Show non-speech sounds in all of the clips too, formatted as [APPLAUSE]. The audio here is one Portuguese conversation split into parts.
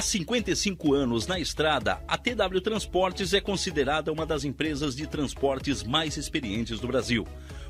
Há 55 anos na estrada, a TW Transportes é considerada uma das empresas de transportes mais experientes do Brasil.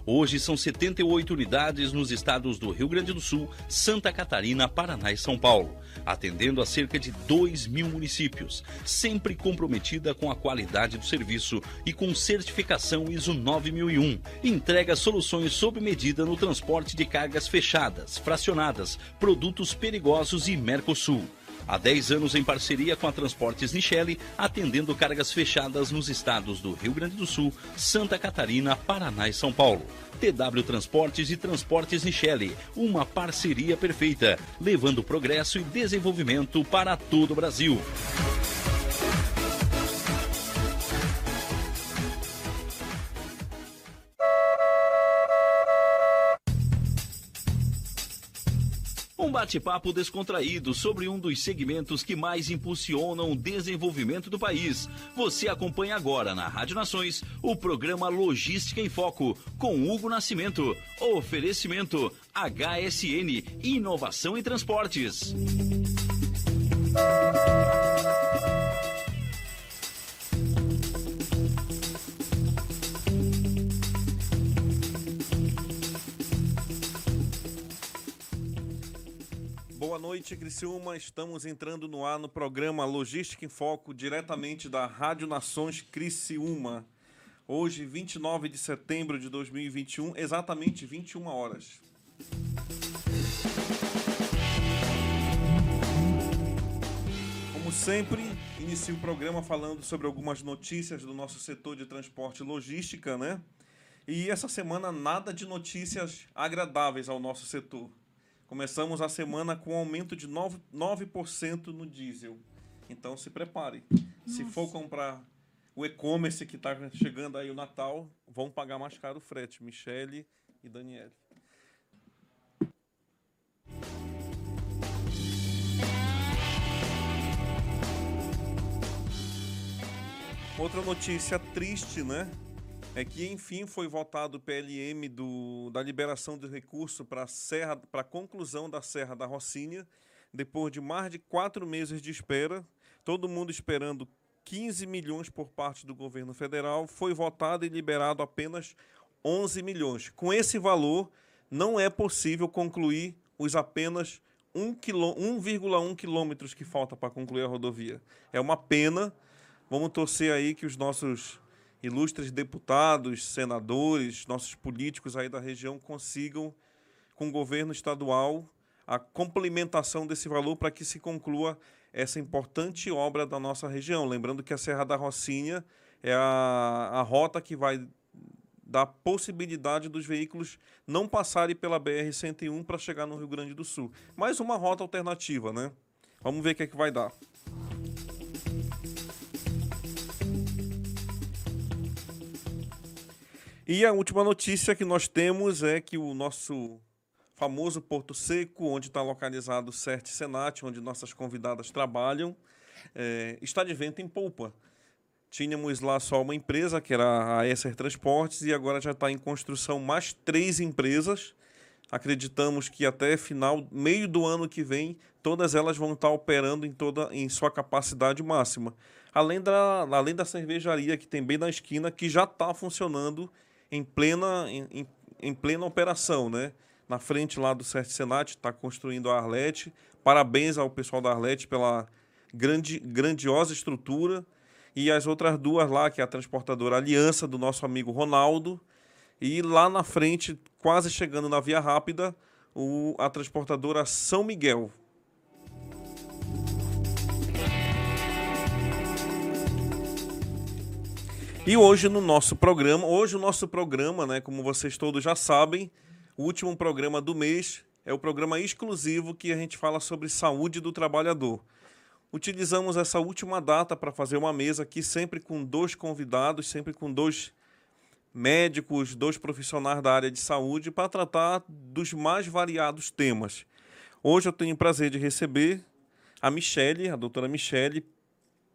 Hoje são 78 unidades nos estados do Rio Grande do Sul, Santa Catarina, Paraná e São Paulo, atendendo a cerca de 2 mil municípios, sempre comprometida com a qualidade do serviço e com certificação ISO 9001. Entrega soluções sob medida no transporte de cargas fechadas, fracionadas, produtos perigosos e Mercosul. Há 10 anos em parceria com a Transportes Nichelle, atendendo cargas fechadas nos estados do Rio Grande do Sul, Santa Catarina, Paraná e São Paulo. TW Transportes e Transportes Nichelle, uma parceria perfeita, levando progresso e desenvolvimento para todo o Brasil. Um bate-papo descontraído sobre um dos segmentos que mais impulsionam o desenvolvimento do país. Você acompanha agora na Rádio Nações o programa Logística em Foco com Hugo Nascimento. Oferecimento HSN Inovação em Transportes. Noite, Criciúma. Estamos entrando no ar no programa Logística em Foco, diretamente da Rádio Nações Criciúma. Hoje, 29 de setembro de 2021, exatamente 21 horas. Como sempre, inicio o programa falando sobre algumas notícias do nosso setor de transporte e logística, né? E essa semana nada de notícias agradáveis ao nosso setor. Começamos a semana com um aumento de 9%, 9% no diesel. Então se prepare. Se for comprar o e-commerce que está chegando aí o Natal, vão pagar mais caro o frete. Michele e Daniele. Outra notícia triste, né? É que enfim foi votado o PLM do, da liberação de recurso para a conclusão da Serra da Rocinha, depois de mais de quatro meses de espera, todo mundo esperando 15 milhões por parte do governo federal, foi votado e liberado apenas 11 milhões. Com esse valor, não é possível concluir os apenas 1,1 quilômetros que falta para concluir a rodovia. É uma pena. Vamos torcer aí que os nossos ilustres deputados, senadores, nossos políticos aí da região consigam, com o governo estadual, a complementação desse valor para que se conclua essa importante obra da nossa região. Lembrando que a Serra da Rocinha é a, a rota que vai da possibilidade dos veículos não passarem pela BR-101 para chegar no Rio Grande do Sul. Mais uma rota alternativa, né? Vamos ver o que, é que vai dar. E a última notícia que nós temos é que o nosso famoso Porto Seco, onde está localizado o CERT Senat, onde nossas convidadas trabalham, é, está de vento em polpa. Tínhamos lá só uma empresa, que era a Esser Transportes, e agora já está em construção mais três empresas. Acreditamos que até final, meio do ano que vem, todas elas vão estar operando em, toda, em sua capacidade máxima. Além da, além da cervejaria que tem bem na esquina, que já está funcionando em plena, em, em, plena operação, né? Na frente lá do Certo Senat, está construindo a Arlete. Parabéns ao pessoal da Arlete pela grande, grandiosa estrutura. E as outras duas lá, que é a transportadora Aliança, do nosso amigo Ronaldo. E lá na frente, quase chegando na Via Rápida, o, a transportadora São Miguel, E hoje no nosso programa, hoje o nosso programa, né, como vocês todos já sabem, o último programa do mês é o programa exclusivo que a gente fala sobre saúde do trabalhador. Utilizamos essa última data para fazer uma mesa aqui sempre com dois convidados, sempre com dois médicos, dois profissionais da área de saúde para tratar dos mais variados temas. Hoje eu tenho o prazer de receber a Michele, a doutora Michele,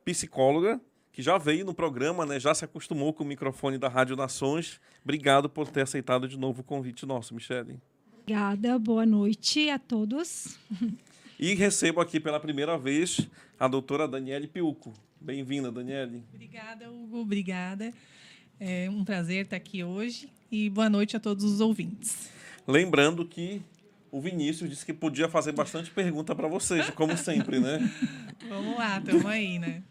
psicóloga, que já veio no programa, né? Já se acostumou com o microfone da Rádio Nações. Obrigado por ter aceitado de novo o convite nosso, Michele. Obrigada, boa noite a todos. [LAUGHS] E recebo aqui pela primeira vez a doutora Daniele Piuco. Bem-vinda, Daniele. Obrigada, Hugo. Obrigada. É um prazer estar aqui hoje e boa noite a todos os ouvintes. Lembrando que o Vinícius disse que podia fazer bastante pergunta para vocês, como sempre, né? [LAUGHS] Vamos lá, estamos aí, né?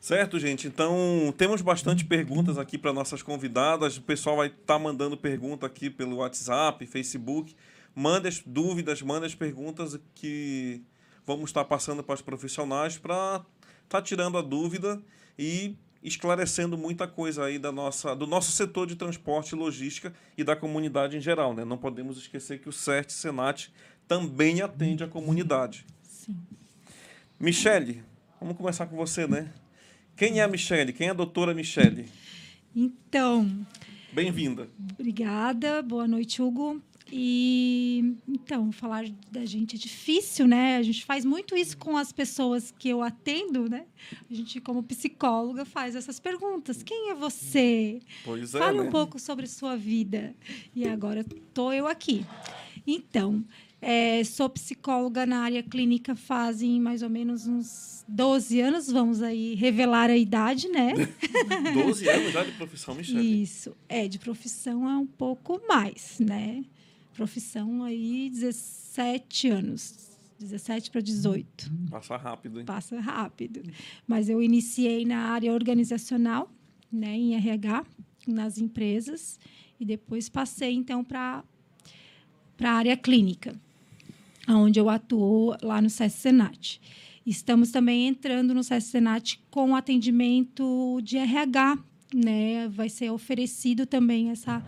Certo, gente? Então, temos bastante perguntas aqui para nossas convidadas. O pessoal vai estar tá mandando pergunta aqui pelo WhatsApp, Facebook. Mande as dúvidas, mande as perguntas que vamos estar passando para os profissionais para estar tá tirando a dúvida e esclarecendo muita coisa aí da nossa, do nosso setor de transporte e logística e da comunidade em geral. Né? Não podemos esquecer que o CERT Senat também atende a comunidade. Sim. Michele, vamos começar com você, né? Quem é a Michele? Quem é a doutora Michele? Então. Bem-vinda. Obrigada. Boa noite, Hugo. E então, falar da gente é difícil, né? A gente faz muito isso com as pessoas que eu atendo, né? A gente, como psicóloga, faz essas perguntas. Quem é você? Pois é. Fale né? um pouco sobre sua vida. E agora estou eu aqui. Então, é, sou psicóloga na área clínica fazem mais ou menos uns 12 anos, vamos aí revelar a idade, né? [LAUGHS] 12 anos já de profissão, Michelle? Isso, é, de profissão é um pouco mais, né? Profissão aí 17 anos. 17 para 18. Passa rápido, hein? Passa rápido. Mas eu iniciei na área organizacional, né, em RH, nas empresas, e depois passei então para para a área clínica, onde eu atuo lá no SESC Senat. Estamos também entrando no SESC com atendimento de RH, né? Vai ser oferecido também essa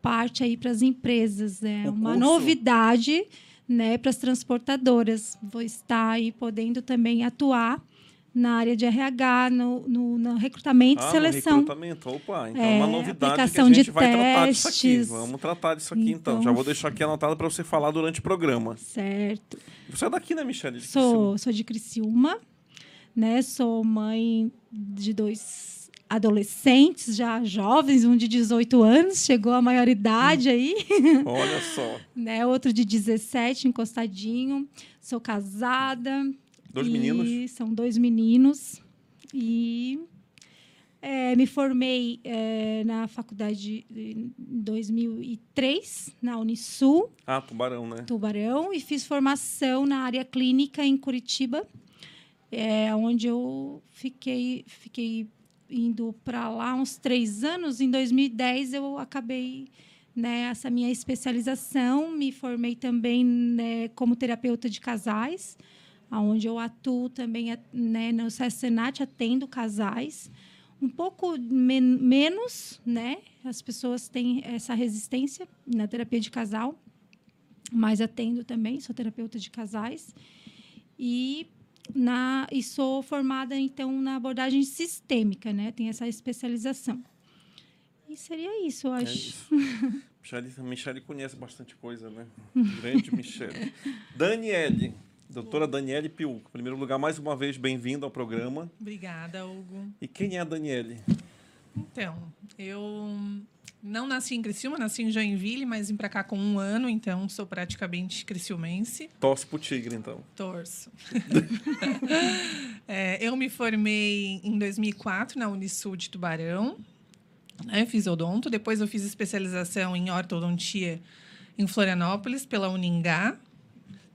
parte aí para as empresas, é né? uma novidade, né, para as transportadoras. Vou estar aí podendo também atuar na área de RH, no, no, no recrutamento ah, e seleção. recrutamento, opa, então é uma novidade que a gente vai testes. tratar disso aqui. Vamos tratar disso aqui então. então. Já vou deixar aqui anotado para você falar durante o programa. Certo. Você é daqui, né, Michelle? sou, sou de Criciúma, né? Sou mãe de dois adolescentes, já jovens, um de 18 anos, chegou à maioridade aí. [LAUGHS] Olha só. né? Outro de 17, encostadinho. Sou casada, Dois meninos? São dois meninos. E é, me formei é, na faculdade em 2003, na Unisul. Ah, Tubarão, né? Tubarão. E fiz formação na área clínica em Curitiba, é, onde eu fiquei, fiquei indo para lá uns três anos. Em 2010, eu acabei né, essa minha especialização. Me formei também né, como terapeuta de casais onde eu atuo também né, no SESCENAT, atendo casais, um pouco men menos, né? As pessoas têm essa resistência na terapia de casal, mas atendo também, sou terapeuta de casais. E na e sou formada então na abordagem sistêmica, né? Tem essa especialização. E seria isso, eu É acho. isso. [LAUGHS] Michele, Michele conhece bastante coisa, né? Grande [LAUGHS] Michele. Daniele, doutora Daniele Piuco. Em primeiro lugar, mais uma vez, bem-vindo ao programa. Obrigada, Hugo. E quem é a Daniele? Então, eu não nasci em Criciúma, nasci em Joinville, mas vim para cá com um ano, então sou praticamente criciumense. Torce pro Tigre, então. Torço. [LAUGHS] É, eu me formei em 2004 na Unisul de Tubarão, né, fiz odonto. Depois eu fiz especialização em ortodontia em Florianópolis pela Uningá.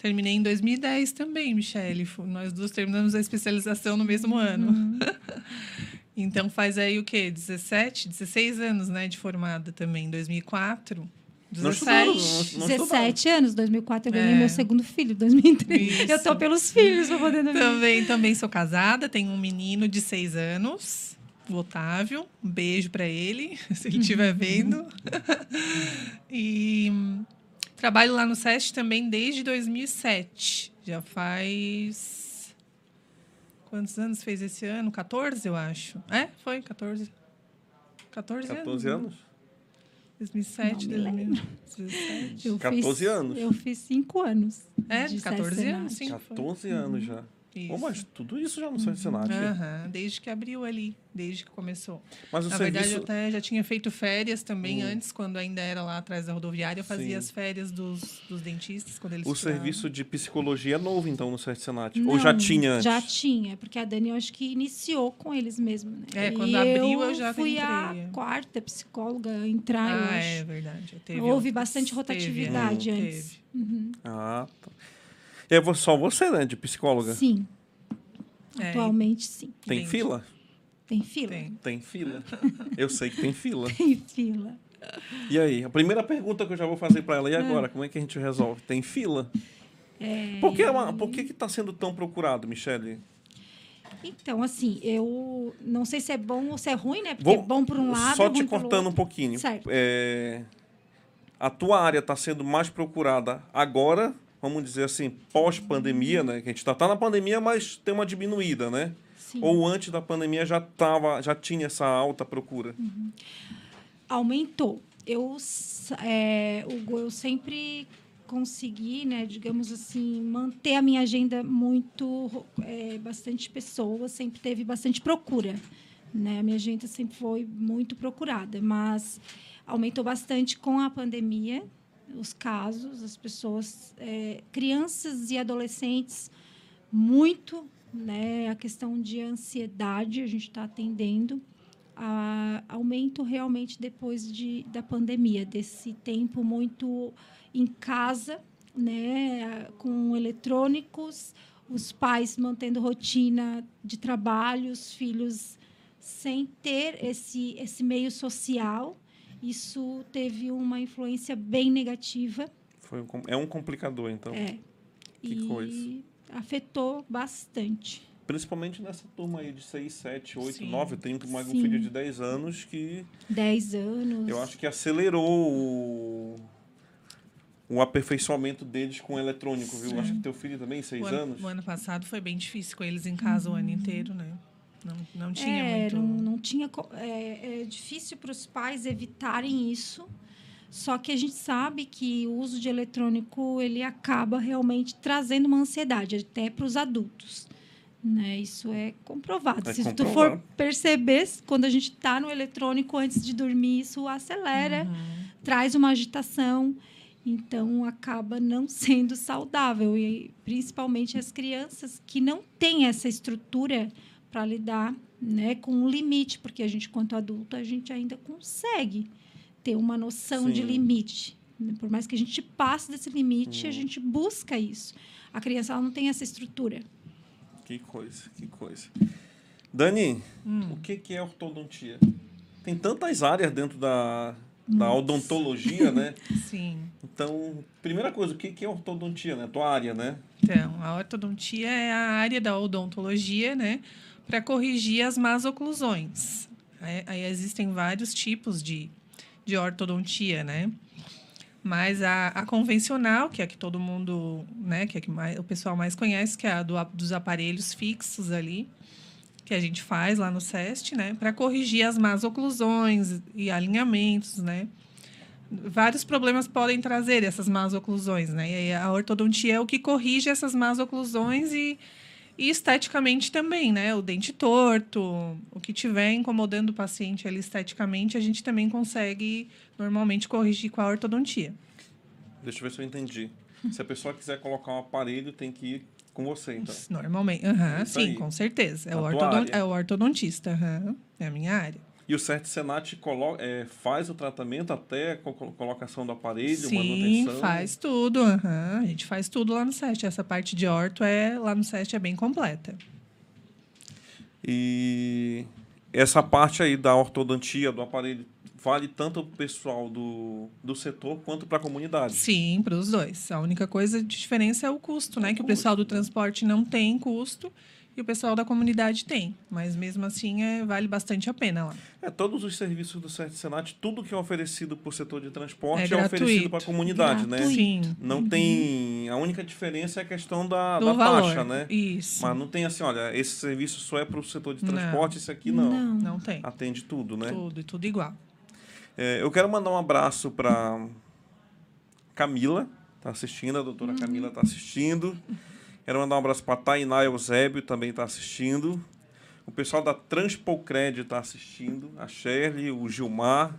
Terminei em 2010 também, Michele. Nós duas terminamos a especialização no mesmo ano. [LAUGHS] então faz aí o quê? 17, 16 anos, né, de formada também, em 2004. Não estudou, 17. não- não 17 anos, 2004 eu ganhei É. meu segundo filho, 2003. Isso. Eu tô pelos filhos para poder Também, também sou casada, tenho um menino de seis anos, o Otávio. Um beijo para ele, [LAUGHS] se ele estiver vendo. [LAUGHS] e trabalho lá no SESC também desde 2007. Já faz. Quantos anos fez esse ano? 14, eu acho. É, foi 14. 14, 14 né? anos? 2007, Não me 2017. Eu 14 fiz, anos. Eu fiz 5 anos. É, de 14 Senat. anos, sim. foi. 14 anos já. Isso. Pô, mas tudo isso já no São Senado. Aham, desde que abriu ali, desde que começou. Mas o Na verdade, serviço... eu até já tinha feito férias também antes, quando ainda era lá atrás da rodoviária. Eu fazia Sim. as férias dos, dos dentistas, quando eles O serviço de psicologia é novo, então, no Sete Senat? Ou já Não, tinha antes? Já tinha, porque a Dani eu acho que iniciou com eles mesmo, né? É, E quando abriu, eu já fui entrei. a quarta psicóloga a entrar, eu Ah, acho. é verdade. Teve Houve bastante Teve, rotatividade é, antes. teve. Ah, tá. É só você, né, de psicóloga? Sim, É, atualmente sim. Tem Entendi. fila? Tem fila? Tem. Tem fila. [LAUGHS] Eu sei que tem fila. Tem fila. E aí, a primeira pergunta que eu já vou fazer para ela, Ah. e agora, como é que a gente resolve? Tem fila? É, Por que, é uma- por que está sendo tão procurado, Michele? Então, assim, eu não sei se é bom ou se é ruim, né? Porque é Vou- bom por um lado. Só ruim te cortando um pouquinho. Certo. É, a tua área está sendo mais procurada agora, vamos dizer assim, pós-pandemia, né? Que a gente está tá na pandemia, mas tem uma diminuída, né? Sim. Ou antes da pandemia já, tava, já tinha essa alta procura? aumentou. Eu, é, Hugo, eu sempre consegui, né, digamos assim, manter a minha agenda muito, é, bastante pessoas, sempre teve bastante procura, né? A minha agenda sempre foi muito procurada, mas aumentou bastante com a pandemia, os casos, as pessoas, é, crianças e adolescentes, muito, né? A questão de ansiedade a gente está atendendo a, aumento realmente depois de, da pandemia, desse tempo muito em casa, né, com eletrônicos, os pais mantendo rotina de trabalho, os filhos sem ter esse, esse meio social. Isso teve uma influência bem negativa. Foi um é um complicador, então. É, Que e coisa. afetou bastante. Principalmente nessa turma aí de 6, 7, 8, Sim. 9. Eu tenho mais um Sim. filho de 10 anos que Dez anos. eu acho que acelerou o, o aperfeiçoamento deles com o eletrônico, viu? Acho que teu filho também, 6 O ano, anos. o ano passado foi bem difícil com eles em casa o ano inteiro, né? Não, não tinha é, muito. Não, não tinha. É, é difícil para os pais evitarem isso. Só que a gente sabe que o uso de eletrônico ele acaba realmente trazendo uma ansiedade até para os adultos. Né? Isso é comprovado. É Se tu comprovado. for perceber, quando a gente está no eletrônico antes de dormir, isso acelera, Uhum. traz uma agitação. Então, acaba não [LAUGHS] sendo saudável. E principalmente as crianças que não têm essa estrutura para lidar né, com o limite, porque a gente, quanto adulto, a gente ainda consegue ter uma noção de Sim. limite. Por mais que a gente passe desse limite, a Hum. gente busca isso. A criança ela não tem essa estrutura. Que coisa, que coisa. Dani, Hum. o que, que é ortodontia? Tem tantas áreas dentro da, da odontologia, né? [LAUGHS] Sim. Então, primeira coisa, o que, que é ortodontia, né? Tua área, né? Então, a ortodontia é a área da odontologia, né? Para corrigir as más oclusões. Aí, aí existem vários tipos de, de ortodontia, né? Mas a, a convencional, que é a que todo mundo, né, que é a que mais, o pessoal mais conhece, que é a do, dos aparelhos fixos ali, que a gente faz lá no SEST, né, para corrigir as más oclusões e alinhamentos, né? Vários problemas podem trazer essas más oclusões, né? E a ortodontia é o que corrige essas más oclusões e, e esteticamente também, né? O dente torto, o que tiver incomodando o paciente ali esteticamente, a gente também consegue normalmente corrigir com a ortodontia. Deixa eu ver se eu entendi. Se a pessoa quiser colocar um aparelho, tem que ir com você, então. Normalmente, uhum, sim, aí. com certeza. É o, ortodont, é o ortodontista, uhum, é a minha área. E o CERT Senat colo é, faz o tratamento até a colocação do aparelho, Sim, manutenção? faz tudo. Uhum. A gente faz tudo lá no SEST. Essa parte de orto é, lá no SEST é bem completa. E essa parte aí da ortodontia, do aparelho, vale tanto para o pessoal do, do setor quanto para a comunidade? Sim, para os dois. A única coisa de diferença é o custo, né? O que custo, o pessoal do transporte não tem custo e o pessoal da comunidade tem. Mas mesmo assim é, vale bastante a pena lá. É, todos os serviços do CERT Senat, tudo que é oferecido por setor de transporte é, é oferecido para a comunidade, gratuito. né? Sim. Não uhum. tem. A única diferença é a questão da, Do da valor. taxa, né? Isso. Mas não tem assim, olha, esse serviço só é para o setor de transporte, não. esse aqui não. Não, não tem. Atende tudo, né? Tudo, e tudo igual. É, eu quero mandar um abraço para Camila, tá assistindo, a doutora uhum. Camila está assistindo. Quero mandar um abraço para a Tainá Eusébio, também está assistindo. O pessoal da Transpocred está assistindo, a Shirley, o Gilmar.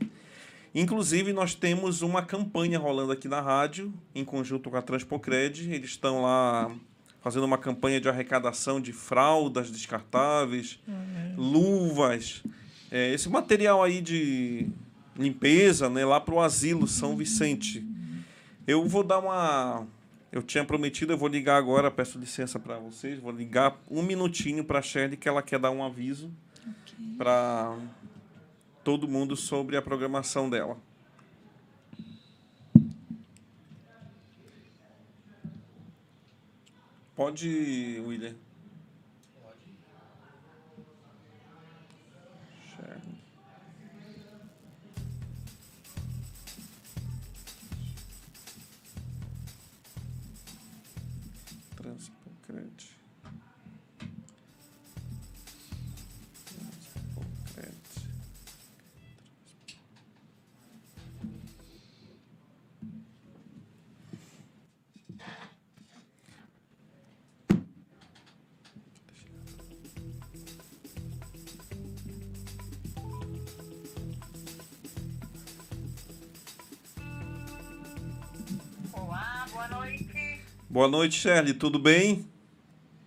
Inclusive, nós temos uma campanha rolando aqui na rádio, em conjunto com a Transpocred. Eles estão lá fazendo uma campanha de arrecadação de fraldas descartáveis, uhum. luvas, é, esse material aí de limpeza, né, lá para o asilo São Vicente. Eu vou dar uma. Eu tinha prometido, eu vou ligar agora, peço licença para vocês, vou ligar um minutinho para a Shirley, que ela quer dar um aviso okay. para todo mundo sobre a programação dela. Pode, William. Boa noite, Shirley. Tudo bem?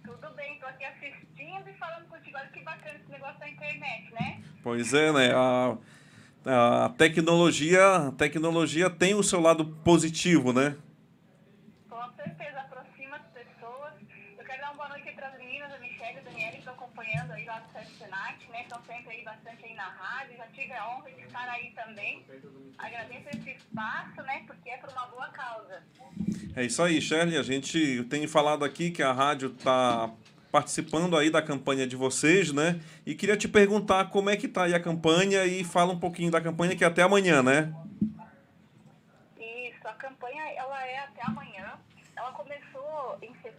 Tudo bem. Estou aqui assistindo e falando contigo. Olha que bacana esse negócio da internet, né? Pois é, né? A, a tecnologia, a tecnologia tem o seu lado positivo, né? Com certeza. Aproxima as pessoas. Eu quero dar uma boa noite para as meninas, a Michelle e a Daniela, que estão acompanhando Senat, né? Estão sempre aí bastante aí na rádio. Já tive a honra de estar aí também. Agradeço esse espaço, né? Porque é por uma boa causa. É isso aí, Shirley. A gente tem falado aqui que a rádio está participando aí da campanha de vocês, né? E queria te perguntar como é que está aí a campanha e fala um pouquinho da campanha que é até amanhã, né? Isso, a campanha ela é até amanhã.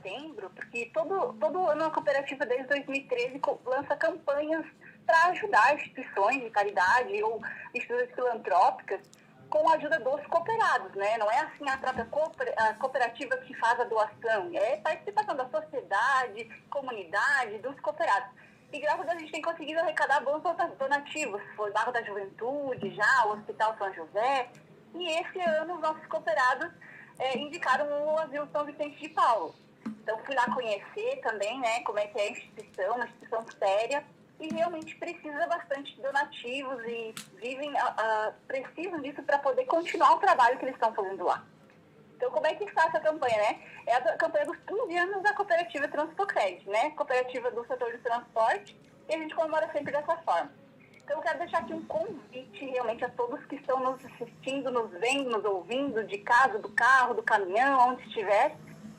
Setembro, porque todo, todo ano a cooperativa desde 2013 lança campanhas para ajudar instituições de caridade ou instituições filantrópicas com a ajuda dos cooperados, né? Não é assim a própria cooperativa que faz a doação, é participação da sociedade, comunidade, dos cooperados. E graças a Deus a gente tem conseguido arrecadar bons donativos. Foi Barro da Juventude, já o Hospital São José. E esse ano os nossos cooperados é, indicaram o Asilo São Vicente de Paulo. Então fui lá conhecer também, né, como é que é a instituição, uma instituição séria e realmente precisa bastante de donativos e vivem, uh, precisam disso para poder continuar o trabalho que eles estão fazendo lá. Então, como é que está essa campanha, né? É a campanha dos 15 anos da cooperativa Transpocred, né? Cooperativa do setor de transporte, e a gente comemora sempre dessa forma. Então, eu quero deixar aqui um convite realmente a todos que estão nos assistindo, nos vendo, nos ouvindo, de casa, do carro, do caminhão, onde estiver,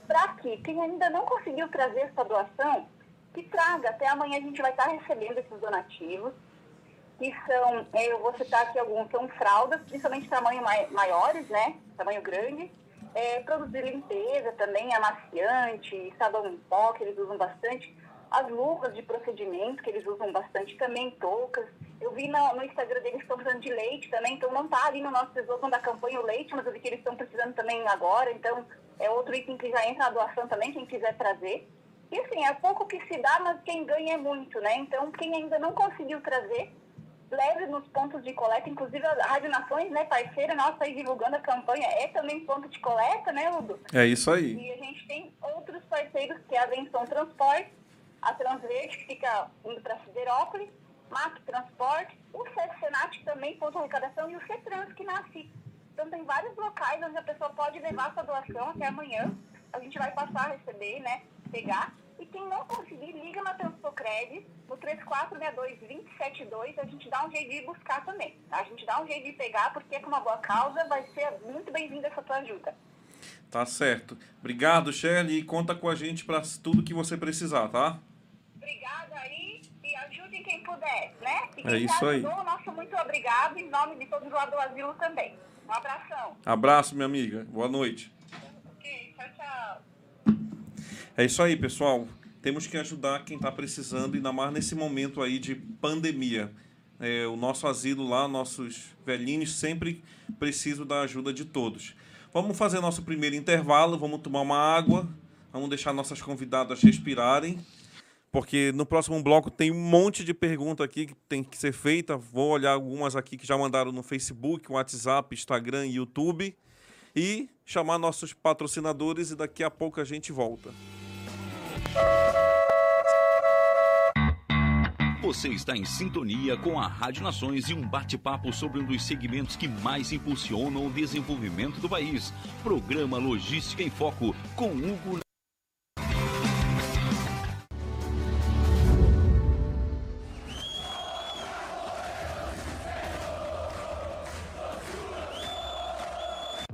para que quem ainda não conseguiu trazer essa doação, que traga. Até amanhã a gente vai estar recebendo esses donativos. que são, é, eu vou citar aqui alguns, são fraldas, principalmente tamanho mai, maiores, né? Tamanho grande. É, produtos de limpeza também, amaciante, sabão em pó, que eles usam bastante. As luvas de procedimento, que eles usam bastante também, toucas. Eu vi no, no Instagram deles que estão precisando de leite também, então não está ali no nosso slogan da campanha o leite, mas eu vi que eles estão precisando também agora, então é outro item que já entra na doação também, quem quiser trazer. E assim, é pouco que se dá, mas quem ganha é muito, né? Então, quem ainda não conseguiu trazer, leve nos pontos de coleta, inclusive a Rádio Nações, né, parceira nossa aí divulgando a campanha, é também ponto de coleta, né, Udo? É isso aí. E a gente tem outros parceiros, que é a Venção Transporte, a Transverde, que fica indo para Siderópolis, MAC Transporte, o Senat também, ponto arrecadação, e o CETRANS, que nasce. Então, tem vários locais onde a pessoa pode levar sua doação até amanhã. A gente vai passar a receber, né, pegar. E quem não conseguir, liga na Transfocred, no 3462-2072, a gente dá um jeito de buscar também. Tá? A gente dá um jeito de pegar, porque é com uma boa causa, vai ser muito bem-vinda essa tua ajuda. Tá certo. Obrigado, Shelly, e conta com a gente para tudo que você precisar, tá? Obrigada aí e ajudem quem puder, né? E quem É isso aí. ajudou, nosso muito obrigado em nome de todos lá do asilo também. Um abração. Abraço, minha amiga. Boa noite. Ok, tchau, tchau. É isso aí, pessoal. Temos que ajudar quem está precisando, ainda mais nesse momento aí de pandemia. É, o nosso asilo lá, nossos velhinhos, sempre precisam da ajuda de todos. Vamos fazer nosso primeiro intervalo, vamos tomar uma água, vamos deixar nossas convidadas respirarem, porque no próximo bloco tem um monte de pergunta aqui que tem que ser feita. Vou olhar algumas aqui que já mandaram no Facebook, WhatsApp, Instagram e YouTube. E chamar nossos patrocinadores e daqui a pouco a gente volta. Você está em sintonia com a Rádio Nações e um bate-papo sobre um dos segmentos que mais impulsionam o desenvolvimento do país. Programa Logística em Foco, com Hugo.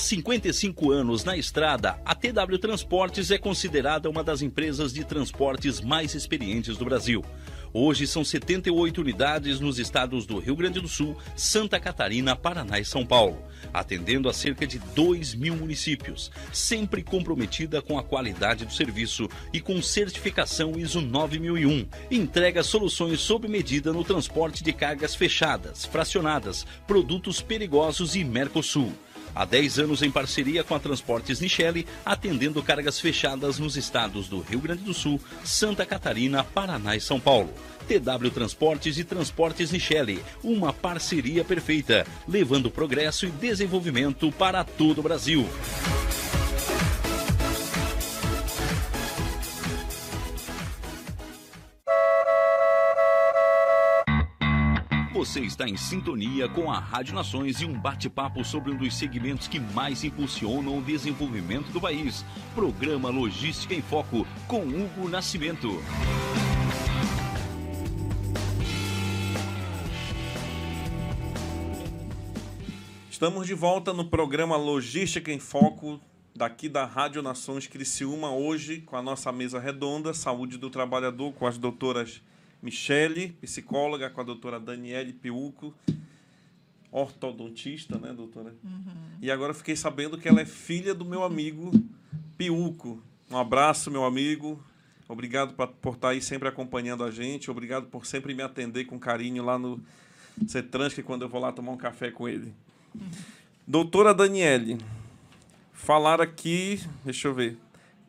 55 anos na estrada, a TW Transportes é considerada uma das empresas de transportes mais experientes do Brasil. Hoje são 78 unidades nos estados do Rio Grande do Sul, Santa Catarina, Paraná e São Paulo, atendendo a cerca de 2 mil municípios, sempre comprometida com a qualidade do serviço e com certificação ISO 9001. Entrega soluções sob medida no transporte de cargas fechadas, fracionadas, produtos perigosos e Mercosul. Há 10 anos em parceria com a Transportes Nichelle, atendendo cargas fechadas nos estados do Rio Grande do Sul, Santa Catarina, Paraná e São Paulo. TW Transportes e Transportes Nichelle, uma parceria perfeita, levando progresso e desenvolvimento para todo o Brasil. Você está em sintonia com a Rádio Nações e um bate-papo sobre um dos segmentos que mais impulsionam o desenvolvimento do país. Programa Logística em Foco, com Hugo Nascimento. Estamos de volta no programa Logística em Foco, daqui da Rádio Nações Criciúma, hoje com a nossa mesa redonda, Saúde do Trabalhador, com as doutoras Michele, psicóloga, com a doutora Daniele Piuco, ortodontista, né, doutora? E agora fiquei sabendo que ela é filha do meu amigo Piuco. Um abraço, meu amigo. Obrigado por estar aí sempre acompanhando a gente. Obrigado por sempre me atender com carinho lá no Cetransque quando eu vou lá tomar um café com ele. Doutora Daniele, falar aqui, deixa eu ver.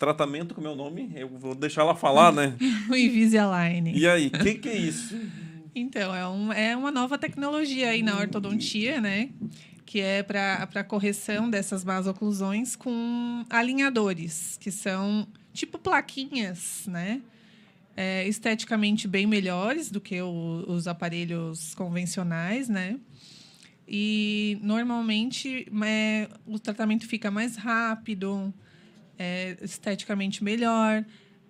Tratamento com meu nome, eu vou deixar ela falar, né? [LAUGHS] O Invisalign. E aí, o que, que é isso? Então, é, um, é uma nova tecnologia aí na ortodontia, né? Que é para correção dessas más oclusões com alinhadores, que são tipo plaquinhas, né? É, esteticamente bem melhores do que o- os aparelhos convencionais, né? E normalmente é, o tratamento fica mais rápido, é, esteticamente melhor.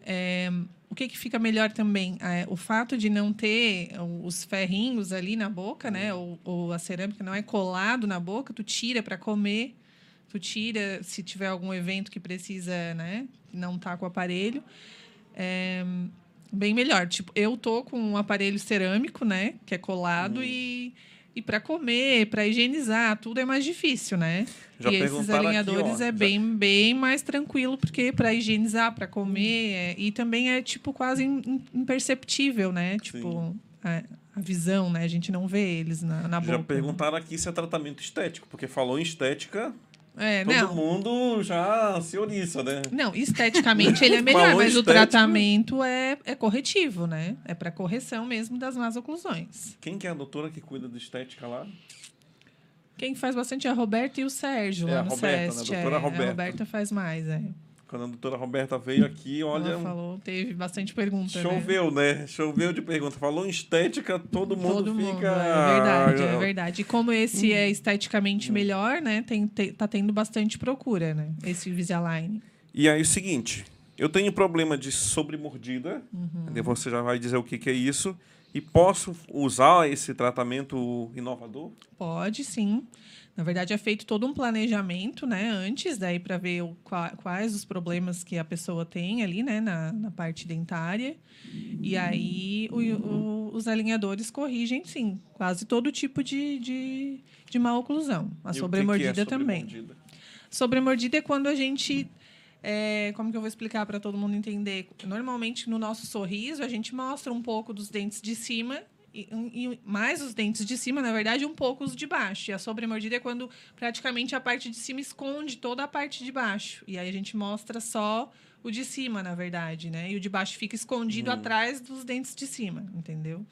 É, o que, que fica melhor também? É, o fato de não ter os ferrinhos ali na boca, né? Ou, ou a cerâmica não é colado na boca, tu tira para comer, tu tira se tiver algum evento que precisa, né? Não tá com o aparelho. É, bem melhor. Tipo, eu tô com um aparelho cerâmico, né? Que é colado e, e para comer, para higienizar, tudo é mais difícil, né? Já e esses aqui, alinhadores ó, é já- bem, bem mais tranquilo, porque para higienizar, para comer, é- e também é tipo quase im- im- imperceptível, né? Tipo, a, a visão, né? A gente não vê eles na, na boca. Já perguntaram aqui se é tratamento estético, porque falou em estética, É, todo não. mundo já se oriça, né? Não, esteticamente ele é [LAUGHS] melhor, mas o tratamento é, é corretivo, né? É para correção mesmo das más oclusões. Quem que é a doutora que cuida de estética lá? Quem faz bastante é a Roberta e o Sérgio É, lá a no Roberta, né? SEST. Doutora é. Roberta. A Roberta faz mais, é. Quando a doutora Roberta veio aqui, olha, Ela falou, teve bastante pergunta, né? choveu, né? Choveu de pergunta. Falou em estética, todo mundo Todo fica... mundo, é verdade, é verdade. E como esse é esteticamente melhor, né? Tem, te- tá tendo bastante procura, né? Esse Invisalign. E aí, o seguinte, eu tenho problema de sobremordida, Uhum. você já vai dizer o que, que é isso, e posso usar esse tratamento inovador? Pode, sim. Na verdade, é feito todo um planejamento, né? Antes, daí, para ver o, qua- quais os problemas que a pessoa tem ali, né? Na, na parte dentária. E aí, o- o- os alinhadores corrigem, sim, quase todo tipo de, de, de má oclusão. A E o que que é sobremordida também. sobremordida? Sobremordida é quando a gente. é, como que eu vou explicar para todo mundo entender? Normalmente, no nosso sorriso, a gente mostra um pouco dos dentes de cima. E, e mais os dentes de cima, na verdade, um pouco os de baixo. E a sobremordida é quando praticamente a parte de cima esconde toda a parte de baixo. E aí a gente mostra só o de cima, na verdade, né? E o de baixo fica escondido atrás dos dentes de cima, entendeu?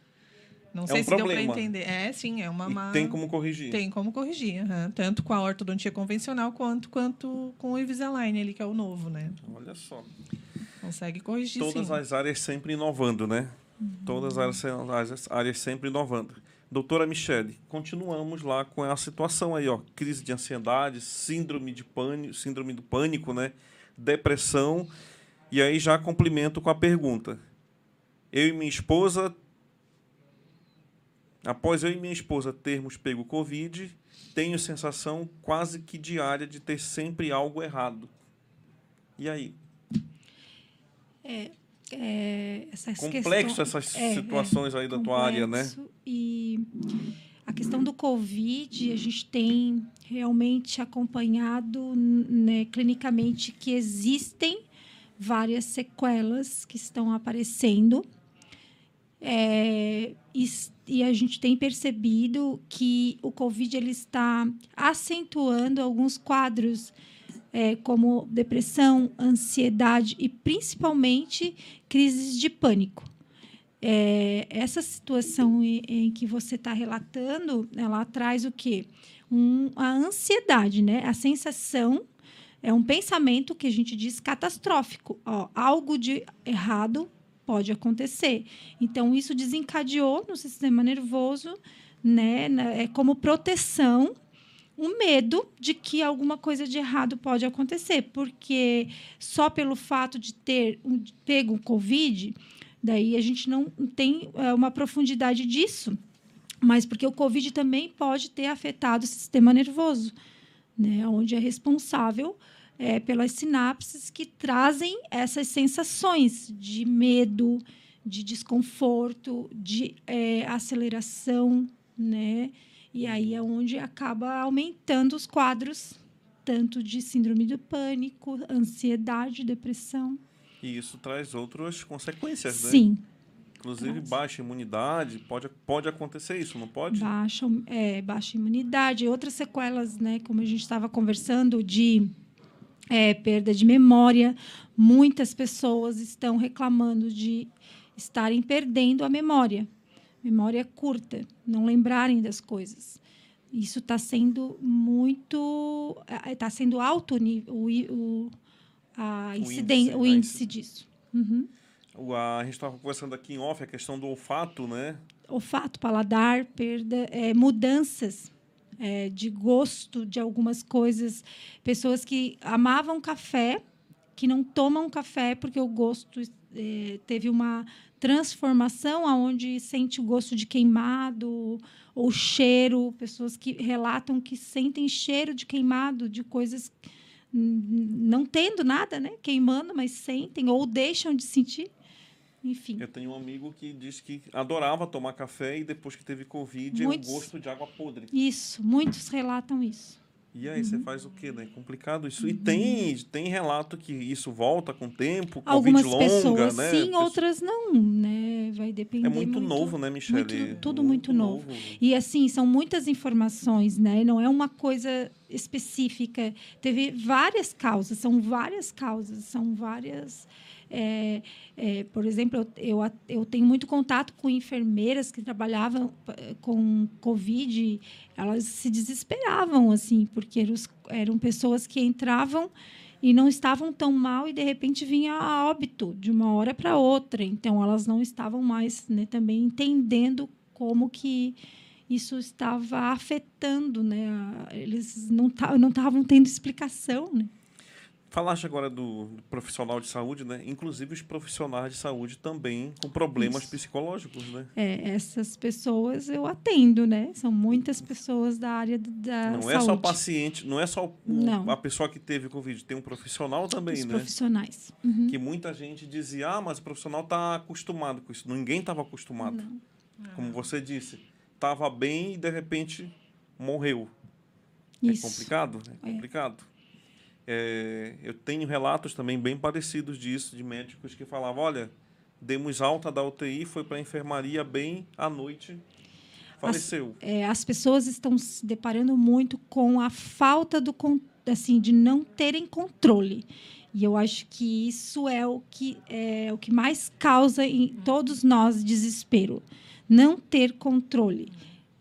Não Hum. É sei um se deu problema. para entender. É, sim, é uma má... tem como corrigir? Tem como corrigir, aham. tanto com a ortodontia convencional quanto, quanto com o Invisalign ali, que é o novo, né? Olha só. Consegue corrigir Todas sim. as áreas sempre inovando, né? Todas as áreas, as áreas sempre inovando. Doutora Michele, continuamos lá com a situação aí, ó. Crise de ansiedade, síndrome de pânico, síndrome do pânico, né? Depressão. E aí já complemento com a pergunta. Eu e minha esposa, após eu e minha esposa termos pego Covid, tenho sensação quase que diária de ter sempre algo errado. E aí? é, essas Complexo questões- essas é, é, situações aí da tua área, né? E a questão do Covid, a gente tem realmente acompanhado né, clinicamente que existem várias sequelas que estão aparecendo. É, e, e a gente tem percebido que o Covid ele está acentuando alguns quadros é, como depressão, ansiedade e principalmente crises de pânico. É, essa situação em, em que você está relatando, ela traz o quê? Um, a ansiedade, né? A sensação é um pensamento que a gente diz catastrófico. Ó, algo de errado pode acontecer. Então, isso desencadeou no sistema nervoso, né? É como proteção um medo de que alguma coisa de errado pode acontecer, porque só pelo fato de ter um, pego o Covid, daí a gente não tem é, uma profundidade disso, mas porque o Covid também pode ter afetado o sistema nervoso, né, onde é responsável é, pelas sinapses que trazem essas sensações de medo, de desconforto, de é, aceleração, né? E aí é onde acaba aumentando os quadros, tanto de síndrome do pânico, ansiedade, depressão. E isso traz outras consequências, né? Sim, Inclusive traz. baixa imunidade, pode, pode acontecer isso, não pode? baixa, é, baixa imunidade. Outras sequelas, né, como a gente estava conversando, de é, perda de memória. Muitas pessoas estão reclamando de estarem perdendo a memória. Memória curta, não lembrarem das coisas. Isso está sendo muito. Está sendo alto o, o, o, a O índice, o né? índice disso. Uhum. O- A gente estava conversando aqui em off a questão do olfato, né? olfato, paladar, perda, é, mudanças é, de gosto de algumas coisas. Pessoas que amavam café, que não tomam café porque o gosto é, teve uma transformação aonde sente o gosto de queimado ou cheiro. Pessoas que relatam que sentem cheiro de queimado de coisas não tendo nada, né? Queimando, mas sentem ou deixam de sentir. Enfim. Eu tenho um amigo que disse que adorava tomar café e depois que teve Covid, Muitos- é o gosto de água podre. Isso, muitos relatam isso. E aí Uhum. você faz o quê, né? Complicado isso. E tem, tem relato que isso volta com o tempo, Algumas Covid longa, pessoas né? sim, outras não, né? Vai depender É muito, novo, né, Michele? muito- tudo muito novo. E assim, são muitas informações, né? Não é uma coisa específica. Teve várias causas, são várias causas, são várias. É, é, por exemplo, eu, eu, tenho muito contato com enfermeiras que trabalhavam eh, com Covid, elas se desesperavam, assim, porque eram, eram pessoas que entravam e não estavam tão mal e de repente vinha a óbito de uma hora para outra. Então elas não estavam mais né, também entendendo como que isso estava afetando, né? Eles não estavam tendo explicação, né? Falaste agora do, do profissional de saúde, né? Inclusive os profissionais de saúde também com problemas Isso. psicológicos, né? É, essas pessoas eu atendo, né? São muitas pessoas da área da não saúde. é só o paciente, não é só o- Não. a pessoa que teve Covid, tem um profissional também, Os né? profissionais. Uhum. Que muita gente dizia, ah, mas o profissional está acostumado com isso. Ninguém estava acostumado. Como você disse, estava bem e de repente morreu. É Isso. complicado? É É. complicado. É, eu tenho relatos também bem parecidos disso, de médicos que falavam, olha, demos alta da UTI, foi para a enfermaria bem à noite, faleceu. é, as pessoas estão se deparando muito com a falta do assim de não terem controle. E eu acho que isso é o que é o que mais causa em todos nós desespero não ter controle.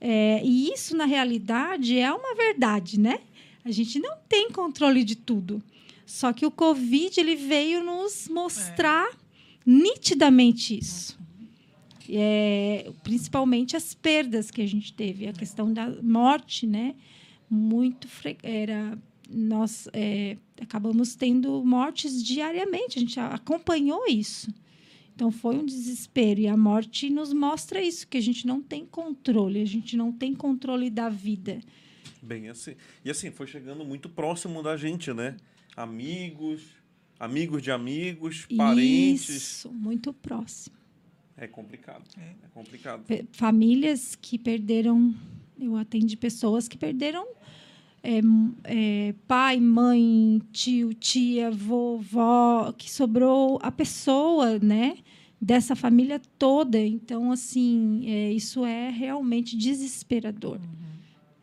É, e isso na realidade é uma verdade né a gente não tem controle de tudo só que o covid ele veio nos mostrar nitidamente isso é, principalmente as perdas que a gente teve, a questão da morte, né? Muito fre- era nós é, acabamos tendo mortes diariamente, a gente acompanhou isso. Então foi um desespero e a morte nos mostra isso que a gente não tem controle, a gente não tem controle da vida. Bem assim. E assim, foi chegando muito próximo da gente, né? Amigos, Amigos de amigos, parentes. Isso, muito próximo. É complicado. É, complicado. Pe- famílias que perderam. Eu atendi pessoas que perderam é, é, pai, mãe, tio, tia, vovó, que sobrou a pessoa, né? Dessa família toda. Então, assim, é, isso é realmente desesperador.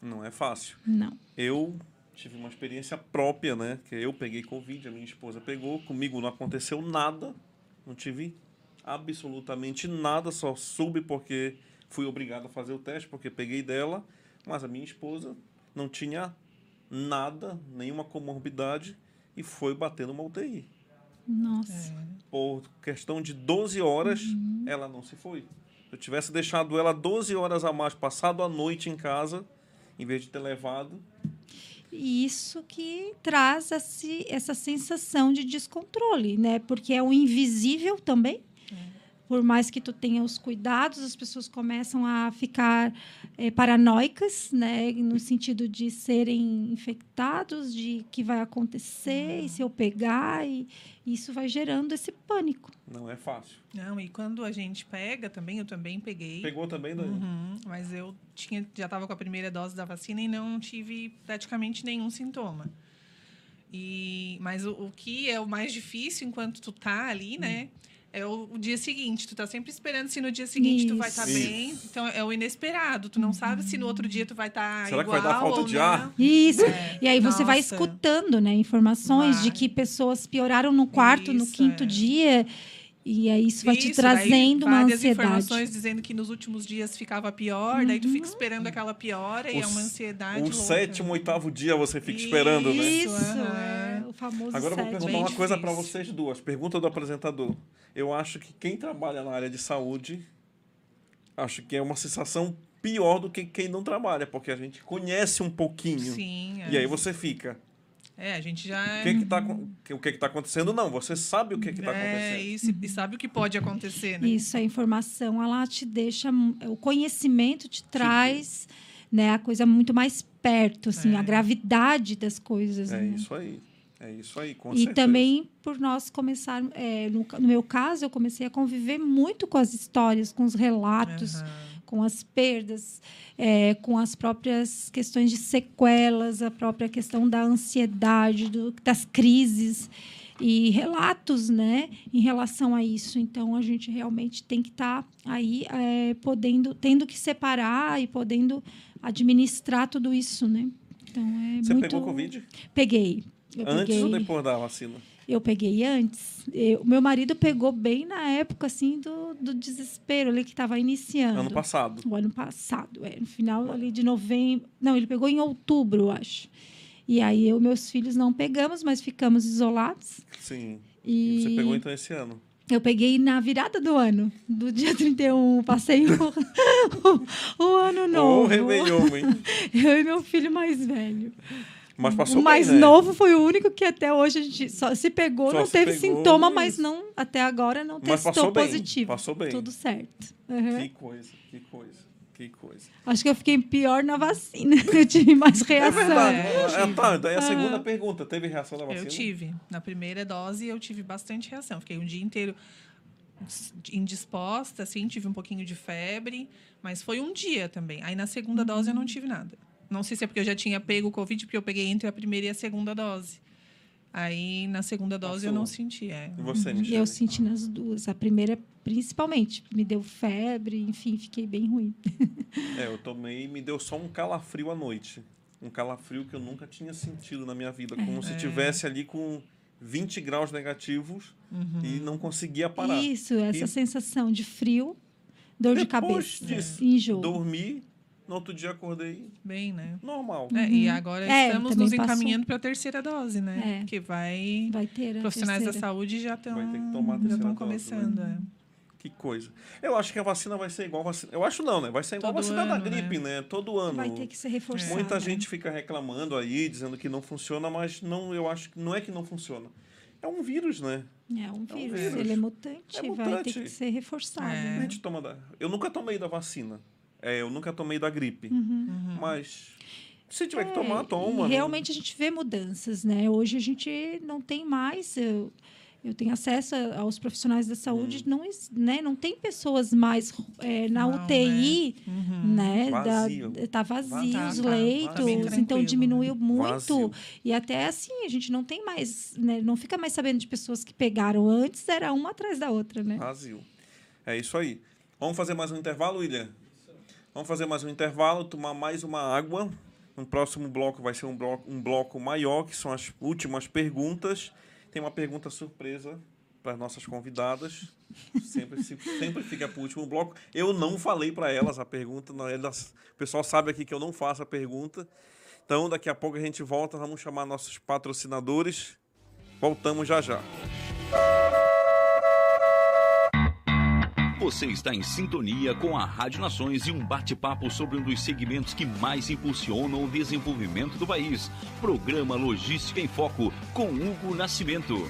Não é fácil. Não. Eu tive uma experiência própria, né? Que eu peguei Covid, a minha esposa pegou. Comigo não aconteceu nada. Não tive absolutamente nada. Só soube porque fui obrigado a fazer o teste, porque peguei dela. Mas a minha esposa não tinha nada, nenhuma comorbidade. E foi bater numa UTI. Nossa. Por questão de 12 horas, ela não se foi. Se eu tivesse deixado ela 12 horas a mais, passado a noite em casa, em vez de ter levado, isso que traz essa sensação de descontrole, né? Porque é o invisível também. Por mais que tu tenha os cuidados, as pessoas começam a ficar eh, paranoicas, né? No sentido de serem infectados, de que vai acontecer, e se eu pegar, e isso vai gerando esse pânico. não é fácil. Não, e quando a gente pega também, eu também peguei. Pegou também, Dani? Uhum, mas eu tinha, já estava com a primeira dose da vacina e não tive praticamente nenhum sintoma. E, mas o, o que é o mais difícil enquanto tu tá ali, né? É o, o dia seguinte. Tu tá sempre esperando se no dia seguinte tu vai estar Isso. bem. Então é o inesperado. Tu não sabe se no outro dia tu vai estar Será que igual vai dar falta ou de não. ar? Isso. É. E aí você vai Nossa. escutando, né, informações de Vai. que pessoas pioraram no quarto, no Isso, quinto é. dia. E aí isso vai te Isso, daí trazendo uma ansiedade. informações dizendo que nos últimos dias ficava pior, daí tu fica esperando aquela piora e é uma ansiedade O louca. sétimo, oitavo dia você fica esperando, né? Isso, é o famoso Agora eu vou perguntar uma coisa para vocês duas. Pergunta do apresentador. Eu acho que quem trabalha na área de saúde, acho que é uma sensação pior do que quem não trabalha, porque a gente conhece um pouquinho. Sim, é. E aí você fica. É, a gente já O que que tá, acon- que- o que que tá acontecendo? Não, você sabe o que que tá é acontecendo. isso, e sabe o que pode acontecer, né? Isso, a informação, ela te deixa, o conhecimento te traz, né, a coisa muito mais perto, assim, É. a gravidade das coisas. É né? isso aí. É isso aí, com E certeza. também por nós começar, é, no, no meu caso, eu comecei a conviver muito com as histórias, com os relatos, Aham. com as perdas, é, com as próprias questões de sequelas, a própria questão da ansiedade, do- das crises e relatos, né, em relação a isso. Então a gente realmente tem que estar aí é, podendo, tendo que separar e podendo administrar tudo isso, né? Então é Você muito. pegou Covid? Peguei. Eu Antes peguei... ou depois da vacina? Eu peguei antes. Eu- O meu marido pegou bem na época assim do, do desespero ali que estava iniciando. Ano passado. O ano passado, é, no final ali de novembro. Não, ele pegou em outubro, eu acho. E aí eu e meus filhos não pegamos, mas ficamos isolados. Sim. E E você pegou então esse ano. eu peguei na virada do ano, do dia [LAUGHS] 31, passei o, o, o ano novo. Ô, Réveillon, hein? [LAUGHS] eu e meu filho mais velho. Mas passou o mais bem, né? novo foi o único que até hoje a gente só se pegou, Só não se teve pegou, sintoma, mas- mas não até agora não Mas testou passou bem, positivo. passou bem. Tudo certo. Uhum. Que coisa, que coisa, que coisa. Acho que eu fiquei pior na vacina. [LAUGHS] Eu tive mais É reação. verdade. É, É, tá, daí a segunda Ah. pergunta. Teve reação da vacina? Eu tive. Na primeira dose, eu tive bastante reação. Fiquei um dia inteiro indisposta, assim, tive um pouquinho de febre, mas foi um dia também. Aí na segunda dose eu não tive nada. Não sei se é porque eu já tinha pego o Covid, porque eu peguei entre a primeira e a segunda dose. Aí na segunda dose eu não Passou. senti, é. E você, E Michelle? eu senti nas duas. A primeira, principalmente, me deu febre, enfim, fiquei bem ruim. É, eu tomei e me deu só um calafrio à noite. Um calafrio que eu nunca tinha sentido na minha vida. Como se É. tivesse ali com 20 graus negativos e não conseguia parar. Isso, essa E- sensação de frio, dor de Depois cabeça, disso, enjoo. Dormi, no outro dia acordei Bem, né? normal. É, e agora É, estamos nos encaminhando para a terceira dose, né? É. Que vai. Vai ter a Profissionais da terceira. saúde já estão Vai ter que tomar a terceira dose, começando. né? é. Que coisa. Eu acho que a vacina vai ser igual a vacina. Eu acho não, né? Vai ser igual a Todo vacina da ano, gripe, né? Todo ano. Vai ter que ser reforçado. Muita né? gente fica reclamando aí, dizendo que não funciona, mas não, eu acho que não é que não funciona. É um vírus, né? É um vírus, vírus. ele é mutante, É vai mutante. ter que ser reforçado. É. A né? gente toma da... Eu nunca tomei da vacina. É, eu nunca tomei da gripe. Uhum. Uhum. Mas Se tiver que tomar, É, toma. e né? realmente a gente vê mudanças, né? Hoje a gente não tem mais. Eu, eu tenho acesso aos profissionais da saúde, Hum. não, né? não tem pessoas mais é, na Não, UTI, né? Vazio. Da, tá vazio Tá, os tá. leitos, Tá então tranquilo, diminuiu muito. Vazio. E até assim, a gente não tem mais, né? Não fica mais sabendo de pessoas que pegaram antes, era uma atrás da outra, né? Vazio. É isso aí. Vamos fazer mais um intervalo, William? Vamos fazer mais um intervalo, tomar mais uma água. No próximo bloco vai ser um bloco, um bloco maior, que são as últimas perguntas. Tem uma pergunta surpresa para as nossas convidadas. Sempre, se- sempre fica para o último bloco. Eu não falei para elas a pergunta. Elas, o pessoal sabe aqui que eu não faço a pergunta. Então, daqui a pouco a gente volta. Vamos chamar nossos patrocinadores. Voltamos já já. Você está em sintonia com a Rádio Nações e um bate-papo sobre um dos segmentos que mais impulsionam o desenvolvimento do país. Programa Logística em Foco, com Hugo Nascimento.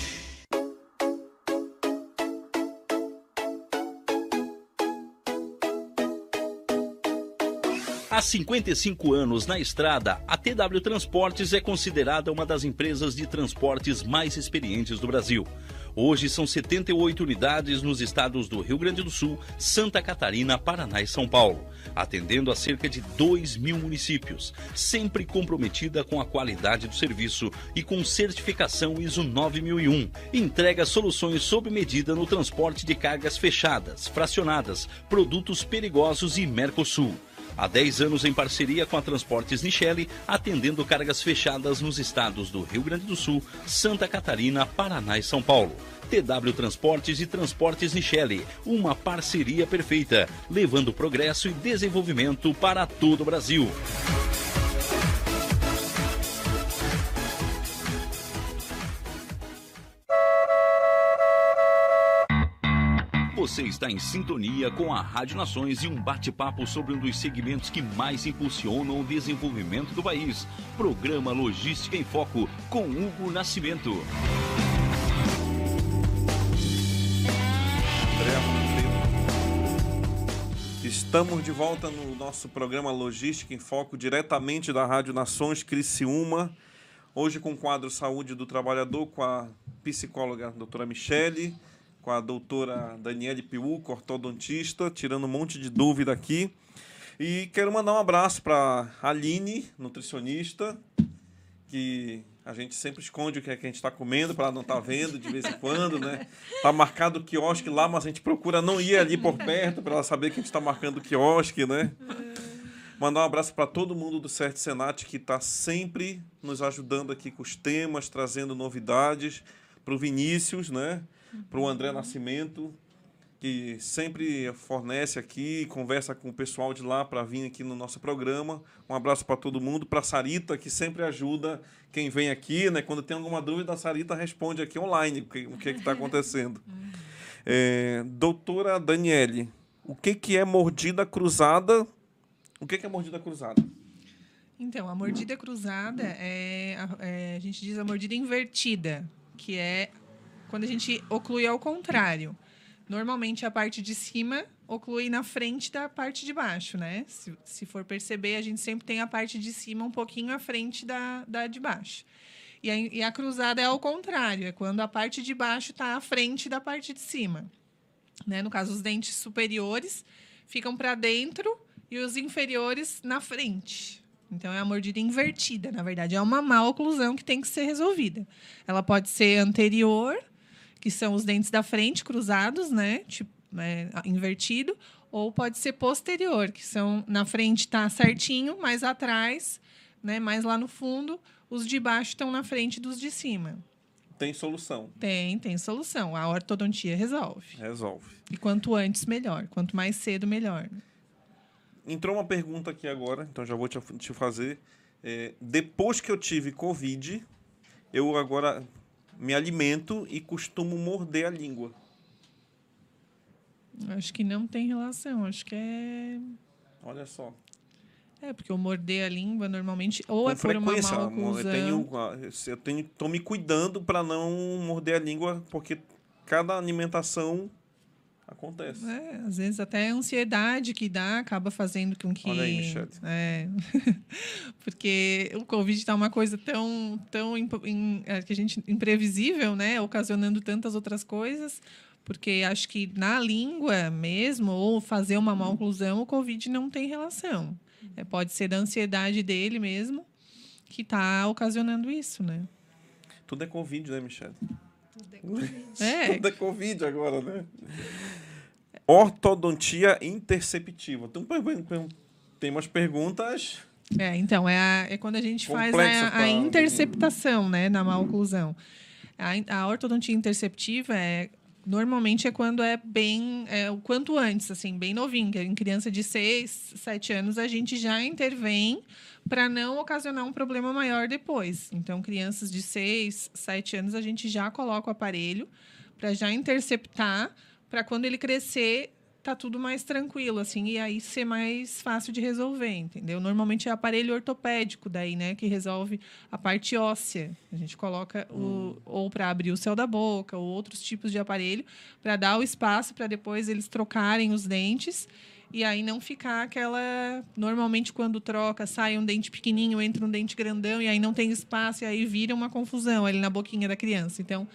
Há 55 anos na estrada, a TW Transportes é considerada uma das empresas de transportes mais experientes do Brasil. Hoje são 78 unidades nos estados do Rio Grande do Sul, Santa Catarina, Paraná e São Paulo, atendendo a cerca de 2 mil municípios, sempre comprometida com a qualidade do serviço e com certificação ISO 9001. Entrega soluções sob medida no transporte de cargas fechadas, fracionadas, produtos perigosos e Mercosul. Há 10 anos em parceria com a Transportes Nichelle, atendendo cargas fechadas nos estados do Rio Grande do Sul, Santa Catarina, Paraná e São Paulo. TW Transportes e Transportes Nichelle, uma parceria perfeita, levando progresso e desenvolvimento para todo o Brasil. Você está em sintonia com a Rádio Nações e um bate-papo sobre um dos segmentos que mais impulsionam o desenvolvimento do país. Programa Logística em Foco, com Hugo Nascimento. Estamos de volta no nosso programa Logística em Foco, diretamente da Rádio Nações Criciúma. Hoje com o quadro Saúde do Trabalhador, com a psicóloga doutora Michele, com a doutora Daniele Piuco, ortodontista, tirando um monte de dúvida aqui. E quero mandar um abraço para Aline, nutricionista, que a gente sempre esconde o que, é que a gente está comendo para não estar tá vendo de vez em quando, né? Tá marcado o quiosque lá, mas a gente procura não ir ali por perto para ela saber que a gente está marcando o quiosque, né? Mandar um abraço para todo mundo do Cert Senat que está sempre nos ajudando aqui com os temas, trazendo novidades. Para o Vinícius, né? Para o André Nascimento, que sempre fornece aqui, conversa com o pessoal de lá para vir aqui no nosso programa. Um abraço para todo mundo, para Sarita, que sempre ajuda quem vem aqui, né? Quando tem alguma dúvida, a Sarita responde aqui online o que que está acontecendo. É, doutora Daniele, o que, que é mordida cruzada? O que, que é mordida cruzada? Então, a mordida cruzada é, é, a gente diz a mordida invertida, que é quando a gente oclui ao contrário. Normalmente a parte de cima oclui na frente da parte de baixo, né? Se, se for perceber, a gente sempre tem a parte de cima um pouquinho à frente da, da de baixo. E a, e a cruzada é ao contrário, é quando a parte de baixo está à frente da parte de cima. Né? No caso, os dentes superiores ficam para dentro e os inferiores na frente. Então, é a mordida invertida, na verdade. É uma má oclusão que tem que ser resolvida. Ela pode ser anterior que são os dentes da frente cruzados, né? Tipo, é, invertido, ou pode ser posterior, que são na frente está certinho, mas atrás, né? Mais lá no fundo, os de baixo estão na frente dos de cima. Tem solução. Tem, tem solução. A ortodontia resolve. Resolve. E quanto antes, melhor. Quanto mais cedo, melhor. Entrou uma pergunta aqui agora, então já vou te, te fazer. É, depois que eu tive Covid, eu agora me alimento e costumo morder a língua. Acho que não tem relação. Acho que é. Olha só. É, porque o morder a língua normalmente ou Com é por uma mal oclusão. Eu tenho, eu tenho, tô me cuidando para não morder a língua, porque cada alimentação Acontece. É, às vezes até a ansiedade que dá acaba fazendo com que. Olha aí, Michelle. É, [LAUGHS] porque o Covid está uma coisa tão, tão in, é, que a gente imprevisível, né? Ocasionando tantas outras coisas. Porque acho que na língua mesmo, ou fazer uma má oclusão, o Covid não tem relação. É, pode ser da ansiedade dele mesmo que está ocasionando isso, né? Tudo é Covid, né, Michelle? Tudo é [LAUGHS] Covid. É. Tudo é Covid agora, né? Ortodontia interceptiva. Então, tem umas perguntas. É, então, é, a, é quando a gente faz a, a interceptação, né, na maloclusão. A, a ortodontia interceptiva é normalmente é quando é bem é, o quanto antes assim bem novinho em criança de 6, 7 anos a gente já intervém para não ocasionar um problema maior depois então crianças de 6, 7 anos a gente já coloca o aparelho para já interceptar para quando ele crescer tá tudo mais tranquilo, assim, e aí ser mais fácil de resolver, entendeu? Normalmente é aparelho ortopédico daí, né, que resolve a parte óssea. A gente coloca hum. o ou para abrir o céu da boca, ou outros tipos de aparelho para dar o espaço para depois eles trocarem os dentes e aí não ficar aquela normalmente quando troca sai um dente pequenininho entra um dente grandão e aí não tem espaço e aí vira uma confusão ali na boquinha da criança então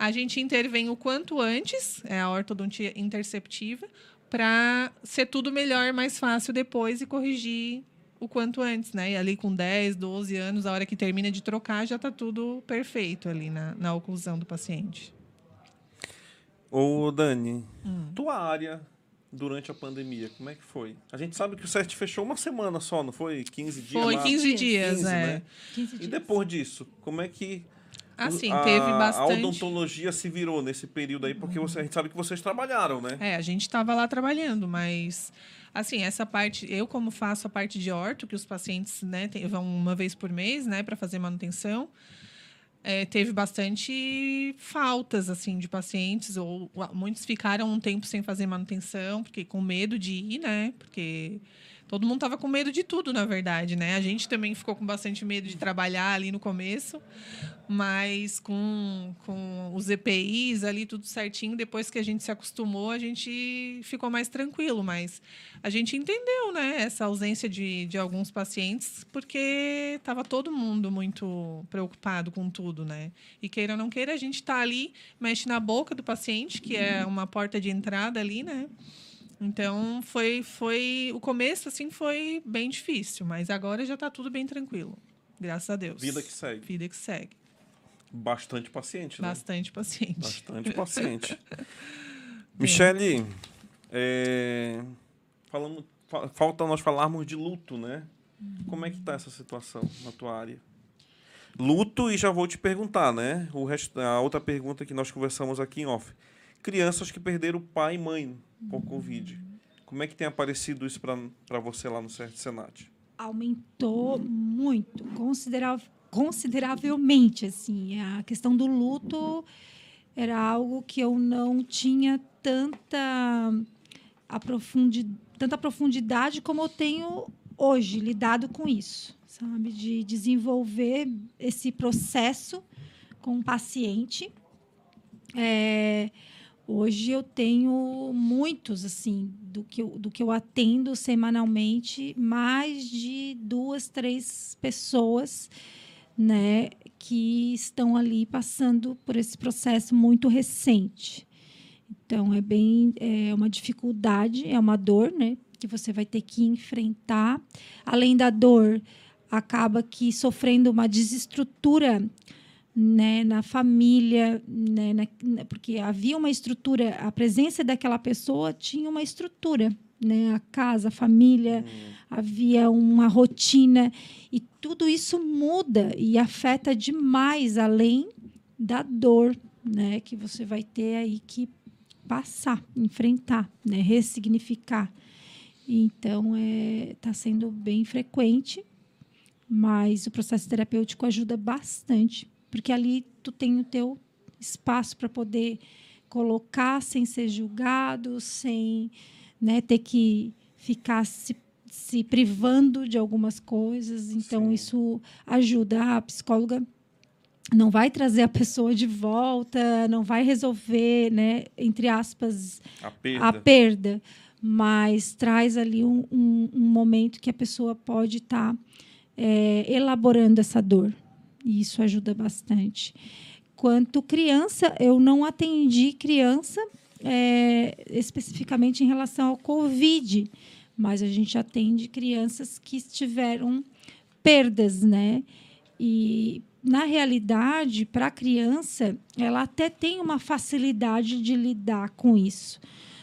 a gente intervém o quanto antes, é a ortodontia interceptiva, para ser tudo melhor, mais fácil depois e corrigir o quanto antes, né? E ali com 10, 12 anos, a hora que termina de trocar, já está tudo perfeito ali na, na oclusão do paciente. Ô, Dani, hum. tua área durante a pandemia, como é que foi? A gente sabe que o CERT fechou uma semana só, não foi? 15 dias? Foi, 15 dias, 15, é. Né? 15 dias. E depois disso, como é que Assim, a, teve bastante. A odontologia se virou nesse período aí, porque você, a gente sabe que vocês trabalharam, né? É, a gente estava lá trabalhando, mas. Assim, essa parte, eu como faço a parte de orto, que os pacientes né, tem, vão uma vez por mês, né, para fazer manutenção, é, teve bastante faltas, assim, de pacientes, ou muitos ficaram um tempo sem fazer manutenção, porque com medo de ir, né, porque todo mundo estava com medo de tudo, na verdade, né? A gente também ficou com bastante medo de trabalhar ali no começo, mas com, com os EPIs ali tudo certinho, depois que a gente se acostumou, a gente ficou mais tranquilo, mas a gente entendeu, né, essa ausência de, de alguns pacientes, porque estava todo mundo muito preocupado com tudo, né? E queira ou não queira, a gente está ali, mexe na boca do paciente, que é uma porta de entrada ali, né? Então foi foi o começo assim foi bem difícil, mas agora já está tudo bem tranquilo. Graças a Deus. Vida que segue. Vida que segue. Bastante paciente, né? Bastante paciente. Bastante paciente. [LAUGHS] Michele, é, falando, falta nós falarmos de luto, né? Como é que tá essa situação na tua área? Luto, e já vou te perguntar, né? O resto, a outra pergunta que nós conversamos aqui em off. Crianças que perderam pai e mãe por Covid. Como é que tem aparecido isso para você lá no CERT Senat? aumentou muito, considera- consideravelmente, assim. A questão do luto era algo que eu não tinha tanta, aprofundi tanta profundidade como eu tenho hoje, lidado com isso, sabe? De desenvolver esse processo com o paciente. É, Hoje eu tenho muitos, assim, do que, eu, do que eu atendo semanalmente, mais de duas, três pessoas, né, que estão ali passando por esse processo muito recente. Então é bem é uma dificuldade, é uma dor, né, que você vai ter que enfrentar. Além da dor, acaba que sofrendo uma desestrutura né, na família, né, na- porque havia uma estrutura, a presença daquela pessoa tinha uma estrutura, né, a casa, a família, havia uma rotina e tudo isso muda e afeta demais além da dor, né, que você vai ter aí que passar, enfrentar, né, ressignificar. Então, é, está sendo bem frequente, mas o processo terapêutico ajuda bastante, porque ali tu tem o teu espaço para poder colocar sem ser julgado, sem né, ter que ficar se, se privando de algumas coisas. Então, Sim. isso ajuda. A psicóloga não vai trazer a pessoa de volta, não vai resolver, né, entre aspas, A perda. a perda, mas traz ali um, um- um momento que a pessoa pode estar elaborando essa dor. E isso ajuda bastante. Quanto criança, eu não atendi criança é, especificamente em relação ao Covid, mas a gente atende crianças que tiveram perdas, né? E na realidade, para a criança, ela até tem uma facilidade de lidar com isso.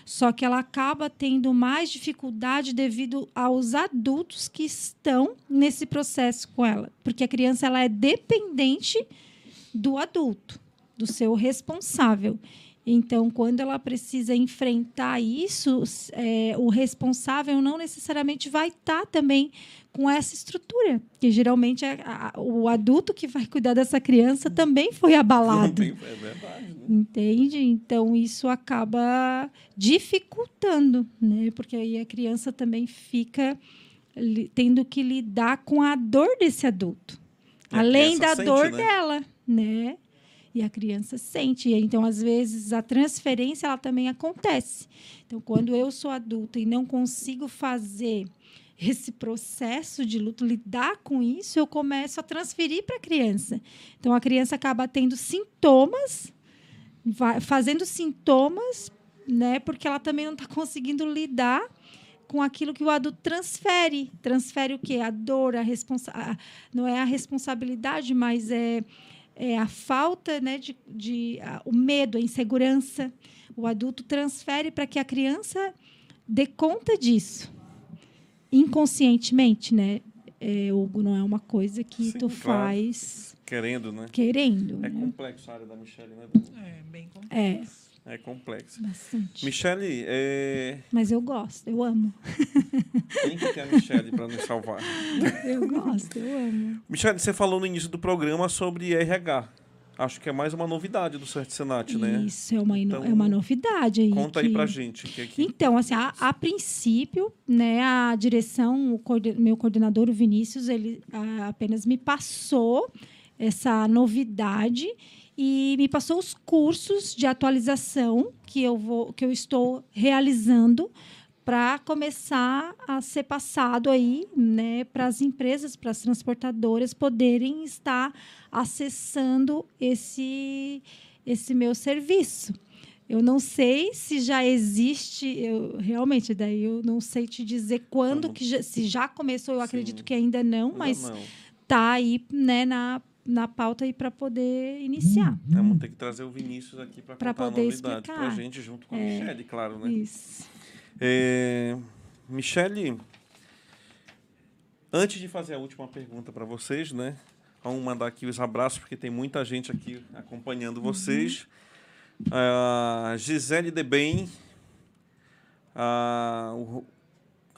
Só que ela acaba tendo mais dificuldade devido aos adultos que estão nesse processo com ela, porque a criança ela é dependente do adulto, do seu responsável. Então, quando ela precisa enfrentar isso, é, o responsável não necessariamente vai estar também com essa estrutura, que geralmente é a- o adulto que vai cuidar dessa criança também foi abalado. É verdade. né? Entende? Então isso acaba dificultando, né? Porque aí a criança também fica tendo que lidar com a dor desse adulto, a além da sente, dor né? dela, né? E a criança sente. Então, às vezes, a transferência ela também acontece. Então, quando eu sou adulta e não consigo fazer esse processo de luto, lidar com isso, eu começo a transferir para a criança. Então, a criança acaba tendo sintomas fazendo sintomas, né? Porque ela também não está conseguindo lidar com aquilo que o adulto transfere. Transfere o quê? A dor, a responsa não é a responsabilidade, mas é, é a falta, né? De, de a- o medo, a insegurança. O adulto transfere para que a criança dê conta disso inconscientemente, né? É, Hugo, não é uma coisa que Sim, tu claro. faz Querendo, né? querendo. É né? complexo a área da Michelle, né? É, bem complexo. É, É complexo. bastante. Michelle, é... Mas eu gosto, eu amo. quem que tem a Michelle para nos salvar? [LAUGHS] Eu gosto, eu amo. Michelle, você falou no início do programa sobre RH. Acho que é mais uma novidade do Cert Senat, né? Isso é uma, Então, é uma novidade aí. Conta aí que- pra gente. Que, que... Então, assim, a, a princípio, né, a direção, o coorden- meu coordenador, o Vinícius, ele ah, apenas me passou essa novidade e me passou os cursos de atualização que eu vou, que eu estou realizando para começar a ser passado aí, né, para as empresas, para as transportadoras poderem estar acessando esse esse meu serviço. Eu não sei se já existe, eu realmente daí eu não sei te dizer quando Vamos- que já- se já começou, eu acredito Sim. que ainda não, Ainda mas não. tá aí, né, na, na pauta aí para poder iniciar. Vamos ter que trazer o Vinícius aqui para contar a poder novidade para a gente, junto com a É. Michelle, claro, né? Isso. É, Michele, antes de fazer a última pergunta para vocês, né? Vamos mandar aqui os abraços, porque tem muita gente aqui acompanhando vocês. A Gisele Debem, a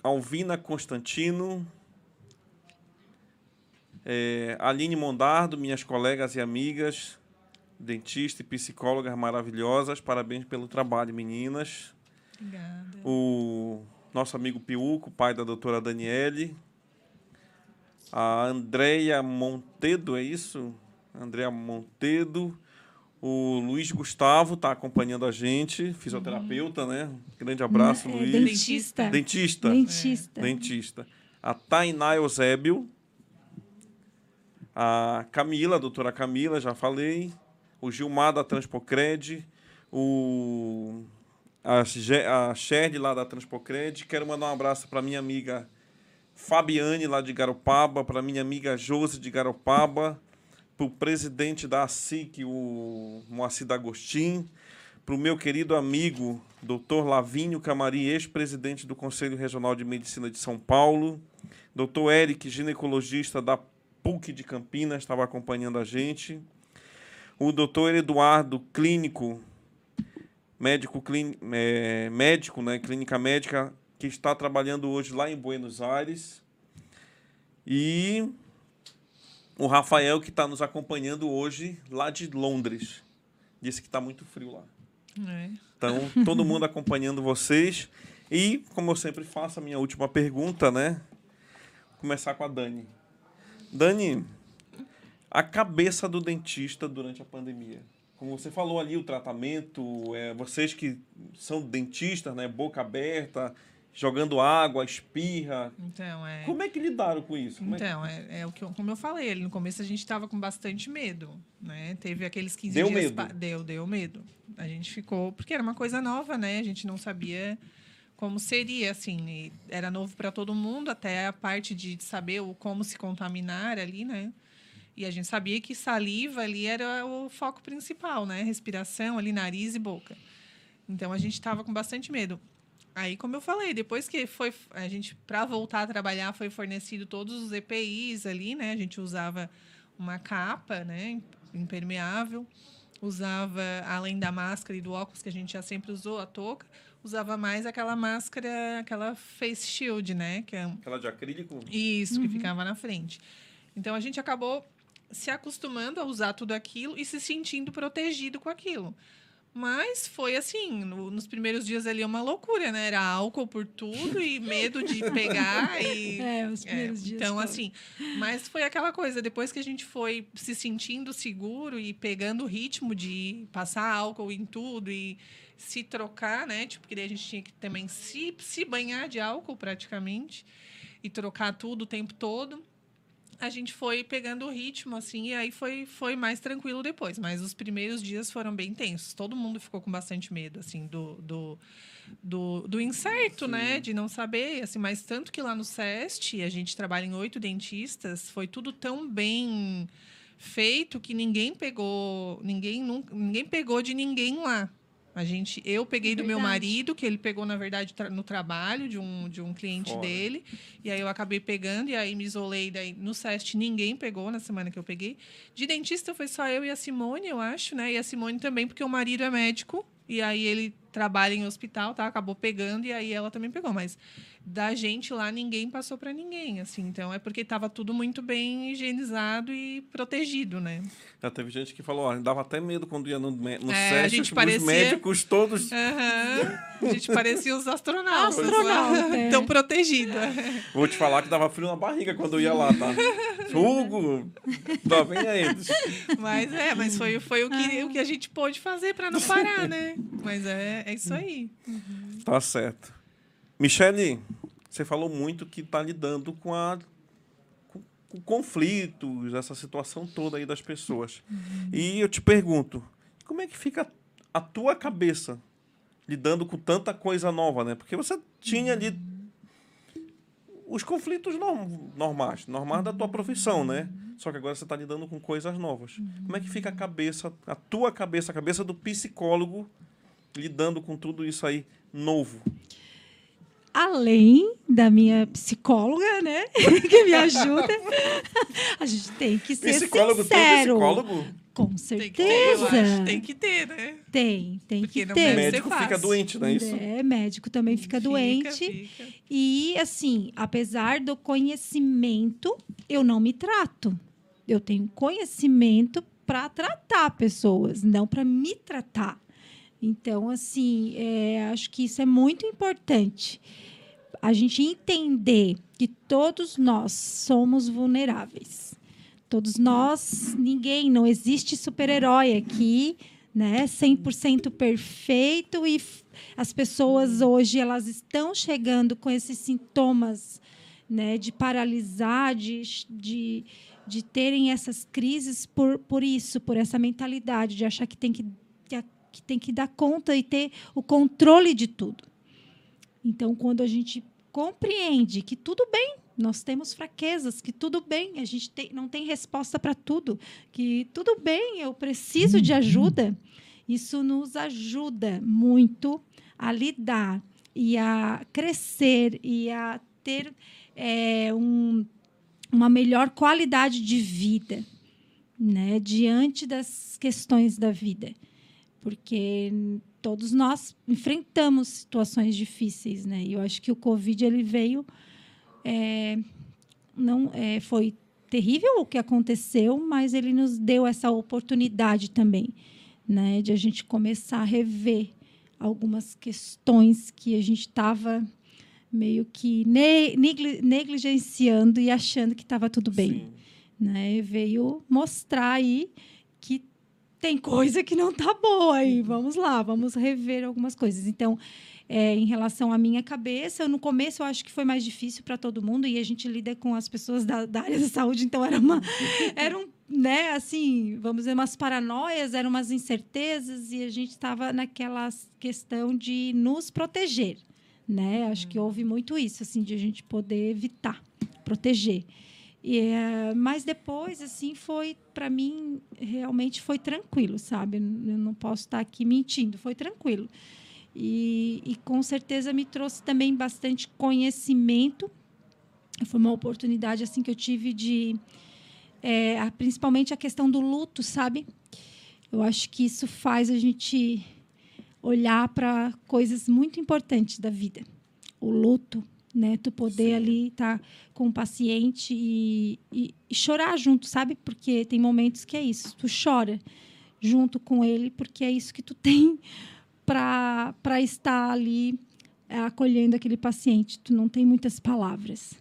Alvina Constantino, é, Aline Mondardo, minhas colegas e amigas, dentista e psicólogas maravilhosas. Parabéns pelo trabalho, meninas Obrigada. o nosso amigo Piuco, pai da doutora Daniele, a Andréia Montedo, é isso? Andréia Montedo, o Luiz Gustavo está acompanhando a gente, fisioterapeuta, né? Grande abraço, É, Luiz. dentista. Dentista. Dentista. Dentista. A Tainá Eusébio. A Camila, a doutora Camila, já falei. O Gilmar da Transpocred. O a, Ge- a lá da Transpocred. Quero mandar um abraço para minha amiga Fabiane lá de Garopaba, para minha amiga Josi de Garopaba, para o presidente da ASIC, o Moacir D'Agostin, para o meu querido amigo Dr. Lavinho Camari, ex-presidente do Conselho Regional de Medicina de São Paulo, Dr. Eric, ginecologista da PUC de Campinas, estava acompanhando a gente, o Dr. Eduardo, clínico, médico, clín, é, médico, né, clínica médica, que está trabalhando hoje lá em Buenos Aires, e o Rafael, que está nos acompanhando hoje lá de Londres. Disse que está muito frio lá. É. Então, todo mundo acompanhando vocês. E, como eu sempre faço, a minha última pergunta, né? Começar com a Dani. Dani, a cabeça do dentista durante a pandemia. Como você falou ali, o tratamento, é, vocês que são dentistas, né? Boca aberta, jogando água, espirra. Então, é. Como é que lidaram com isso? Como é que- Então, é, é o que eu, como eu falei, no começo a gente estava com bastante medo, né? Teve aqueles 15 Deu dias... medo? pa- Deu, deu medo. A gente ficou... Porque era uma coisa nova, né? A gente não sabia como seria, assim. Era novo para todo mundo, até a parte de saber o, como se contaminar ali, né? E a gente sabia que saliva ali era o foco principal, né? Respiração ali, nariz e boca. Então, a gente estava com bastante medo. Aí, como eu falei, depois que foi a gente para voltar a trabalhar foi fornecido todos os EPIs ali, né? A gente usava uma capa, né, impermeável, usava além da máscara e do óculos que a gente já sempre usou, a touca, usava mais aquela máscara, aquela face shield, né, que é Aquela de acrílico? isso, que ficava na frente. Então a gente acabou se acostumando a usar tudo aquilo e se sentindo protegido com aquilo. Mas foi assim, no- nos primeiros dias ali uma loucura, né? Era álcool por tudo e medo de [LAUGHS] pegar e É, os é, primeiros dias. Então, foram. assim, mas foi aquela coisa, depois que a gente foi se sentindo seguro e pegando o ritmo de passar álcool em tudo e se trocar, né? Tipo, porque daí a gente tinha que também se, se banhar de álcool praticamente e trocar tudo o tempo todo. A gente foi pegando o ritmo, assim, e aí foi, foi mais tranquilo depois. Mas os primeiros dias foram bem tensos. Todo mundo ficou com bastante medo, assim, do, do, do, do incerto, né? De não saber, assim, mas tanto que lá no SEST, a gente trabalha em oito dentistas, foi tudo tão bem feito que ninguém pegou, ninguém ninguém pegou de ninguém lá. A gente, eu peguei do meu marido, que ele pegou, na verdade, tra- no trabalho de um, de um cliente Fora. dele. E aí eu acabei pegando, e aí me isolei. Daí no SEST ninguém pegou na semana que eu peguei. De dentista foi só eu e a Simone, eu acho, né? E a Simone também, porque o marido é médico. E aí ele trabalha em hospital, tá? Acabou pegando, e aí ela também pegou. Mas da gente lá, ninguém passou para ninguém, assim. Então é porque estava tudo muito bem higienizado e protegido, né? Já teve gente que falou, ó, dava até medo quando ia no, no É, a gente tipo, parecia- os médicos todos... Aham. A gente parecia os astronautas. Astronauta, é. Tão protegida. Vou te falar que dava frio na barriga quando eu ia lá, tá? Hugo, tá bem aí. Mas é, mas foi, foi o, que, o que a gente pôde fazer para não parar, né? Mas é, é isso aí. Tá certo. Michele, você falou muito que tá lidando com a com, com conflitos, essa situação toda aí das pessoas. E eu te pergunto, como é que fica a tua cabeça lidando com tanta coisa nova, né? Porque você tinha ali os conflitos norm- normais, normais da tua profissão, né? Só que agora você está lidando com coisas novas. Como é que fica a cabeça, a tua cabeça, a cabeça do psicólogo lidando com tudo isso aí novo? Além da minha psicóloga, né? [LAUGHS] que me ajuda. A gente tem que ser Psicólogo sincero. psicólogo? Com Tem que ter, certeza. Tem que ter, né? Tem, tem Porque que não ter. médico fica doente, não é isso? É, médico também fica, doente. fica. E, assim, apesar do conhecimento, eu não me trato. Eu tenho conhecimento para tratar pessoas, não para me tratar. Então, assim, é, acho que isso é muito importante. A gente entender que todos nós somos vulneráveis. Todos nós, ninguém, não existe super-herói aqui, né? 100% perfeito e as pessoas hoje elas estão chegando com esses sintomas, né, de paralisar, de, de, de terem essas crises por, por isso, por essa mentalidade de achar que tem que, que que tem que dar conta e ter o controle de tudo. Então, quando a gente compreende que tudo bem, nós temos fraquezas, que tudo bem, a gente tem- não tem resposta para tudo, que tudo bem, eu preciso de ajuda, isso nos ajuda muito a lidar e a crescer e a ter é, um- uma melhor qualidade de vida, né, diante das questões da vida, porque todos nós enfrentamos situações difíceis, né? E eu acho que o Covid ele veio é, não é, foi terrível o que aconteceu, mas ele nos deu essa oportunidade também, né, de a gente começar a rever algumas questões que a gente estava meio que ne- negli- negligenciando e achando que estava tudo bem Sim. né? Veio mostrar aí tem coisa que não tá boa aí. Vamos lá, vamos rever algumas coisas. Então, é, em relação à minha cabeça, no começo eu acho que foi mais difícil para todo mundo e a gente lida com as pessoas da, da área da saúde, então era uma [LAUGHS] era um, né, assim, vamos dizer, umas paranoias, eram umas incertezas e a gente estava naquela questão de nos proteger, né? Acho que houve muito isso, assim, de a gente poder evitar, proteger. E, eh, mas depois, assim, foi para mim realmente foi tranquilo, sabe? Eu não posso estar aqui mentindo, foi tranquilo. E, e com certeza me trouxe também bastante conhecimento. Foi uma oportunidade assim que eu tive de, a- principalmente a questão do luto, sabe? Eu acho que isso faz a gente olhar para coisas muito importantes da vida. O luto, né? Tu poder Sim. ali estar com o paciente e, e- e chorar junto, sabe? Porque tem momentos que é isso, tu chora junto com ele, porque é isso que tu [LAUGHS] tem para estar ali é, acolhendo aquele paciente. Tu não tem muitas palavras,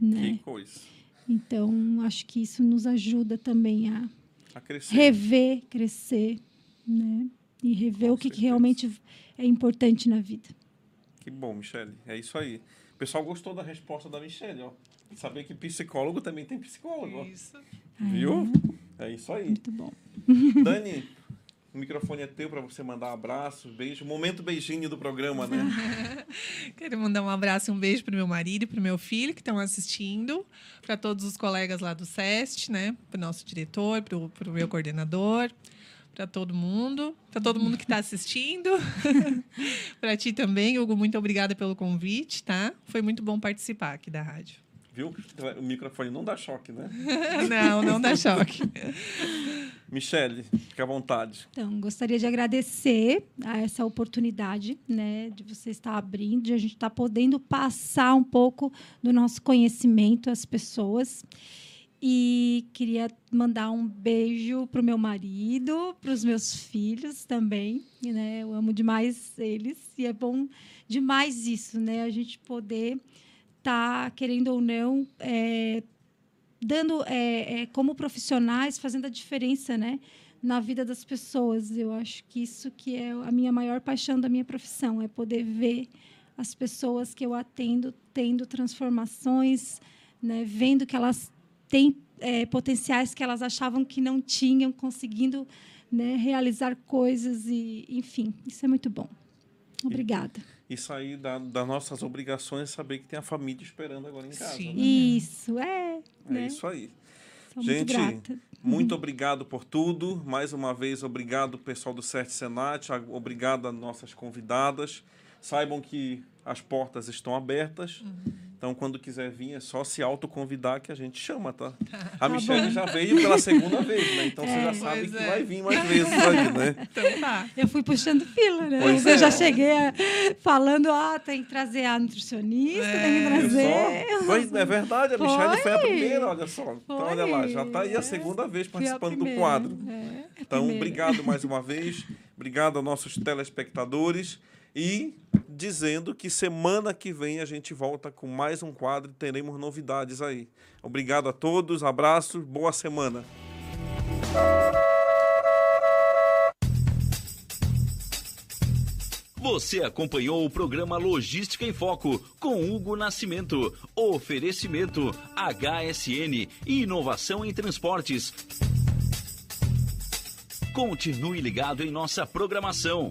né? Que coisa. Então, acho que isso nos ajuda também a A crescer. rever, crescer, né? E rever Com o que, que realmente é importante na vida. Que bom, Michele. É isso aí. O pessoal gostou da resposta da Michele, ó. Saber que psicólogo também tem psicólogo, ó. Isso. Viu? É isso aí. Muito bom. [LAUGHS] Dani, o microfone é teu para você mandar um abraço, beijo. Momento beijinho do programa, né? [LAUGHS] Quero mandar um abraço e um beijo pro meu marido e pro meu filho que estão assistindo, para todos os colegas lá do SEST, né? Pro nosso diretor, pro, pro meu coordenador, para todo mundo, para todo mundo que está assistindo. [LAUGHS] para ti também, Hugo, muito obrigada pelo convite, tá? Foi muito bom participar aqui da rádio. Viu? O microfone não dá choque, né? [LAUGHS] Não, não dá choque. Michele, fica à vontade. Então, gostaria de agradecer a essa oportunidade, né, de você estar abrindo, de a gente estar podendo passar um pouco do nosso conhecimento às pessoas. E queria mandar um beijo para o meu marido, para os meus filhos também, né? Eu amo demais eles e é bom demais isso, né? A gente poder estar, querendo ou não, é, dando, é, é, como profissionais, fazendo a diferença, né? na vida das pessoas. Eu acho que isso que é a minha maior paixão da minha profissão, é poder ver as pessoas que eu atendo tendo transformações, né, vendo que elas têm é, potenciais que elas achavam que não tinham, conseguindo né, realizar coisas e, enfim, isso é muito bom. Obrigada. E sair da, das nossas obrigações saber que tem a família esperando agora em casa. Sim. né? Isso, é. É né? isso aí. Sou muito Gente, grata. muito [LAUGHS] obrigado por tudo. Mais uma vez, obrigado pessoal do CERT Senat, a- obrigado às nossas convidadas. Saibam que as portas estão abertas. Uhum. Então, quando quiser vir, é só se autoconvidar que a gente chama, tá? [LAUGHS] A Michelle já veio pela segunda vez, né? Então você já sabe que é. vai vir mais vezes aí, né? [LAUGHS] Então tá. Eu fui puxando fila, né? Pois eu é. já cheguei a- falando, ah, tem que trazer a nutricionista, tem que É, É trazer. só- Foi, é verdade, a Michelle foi a Foi. primeira, olha só. Então, olha lá, já está aí a É. segunda vez participando do quadro. é, Então, primeira. obrigado mais uma vez. Obrigado aos nossos telespectadores. E dizendo que semana que vem a gente volta com mais um quadro e teremos novidades aí. Obrigado a todos, abraços, boa semana. Você acompanhou o programa Logística em Foco com Hugo Nascimento. Oferecimento HSN e inovação em transportes. Continue ligado em nossa programação.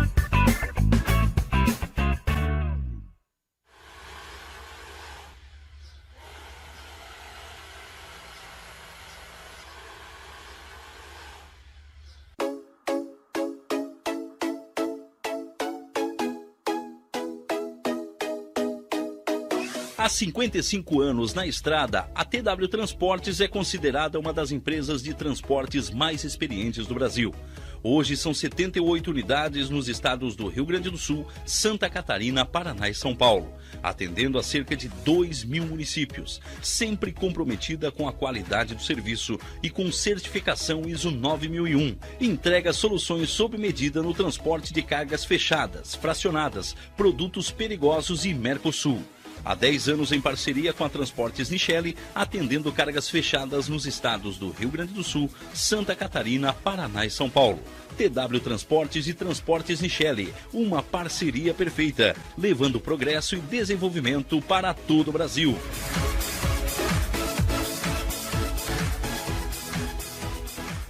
Há 55 anos na estrada, a TW Transportes é considerada uma das empresas de transportes mais experientes do Brasil. Hoje são 78 unidades nos estados do Rio Grande do Sul, Santa Catarina, Paraná e São Paulo, atendendo a cerca de 2 mil municípios, sempre comprometida com a qualidade do serviço e com certificação ISO 9001. Entrega soluções sob medida no transporte de cargas fechadas, fracionadas, produtos perigosos e Mercosul. Há 10 anos em parceria com a Transportes Nichelle, atendendo cargas fechadas nos estados do Rio Grande do Sul, Santa Catarina, Paraná e São Paulo. TW Transportes e Transportes Nichelle, uma parceria perfeita, levando progresso e desenvolvimento para todo o Brasil.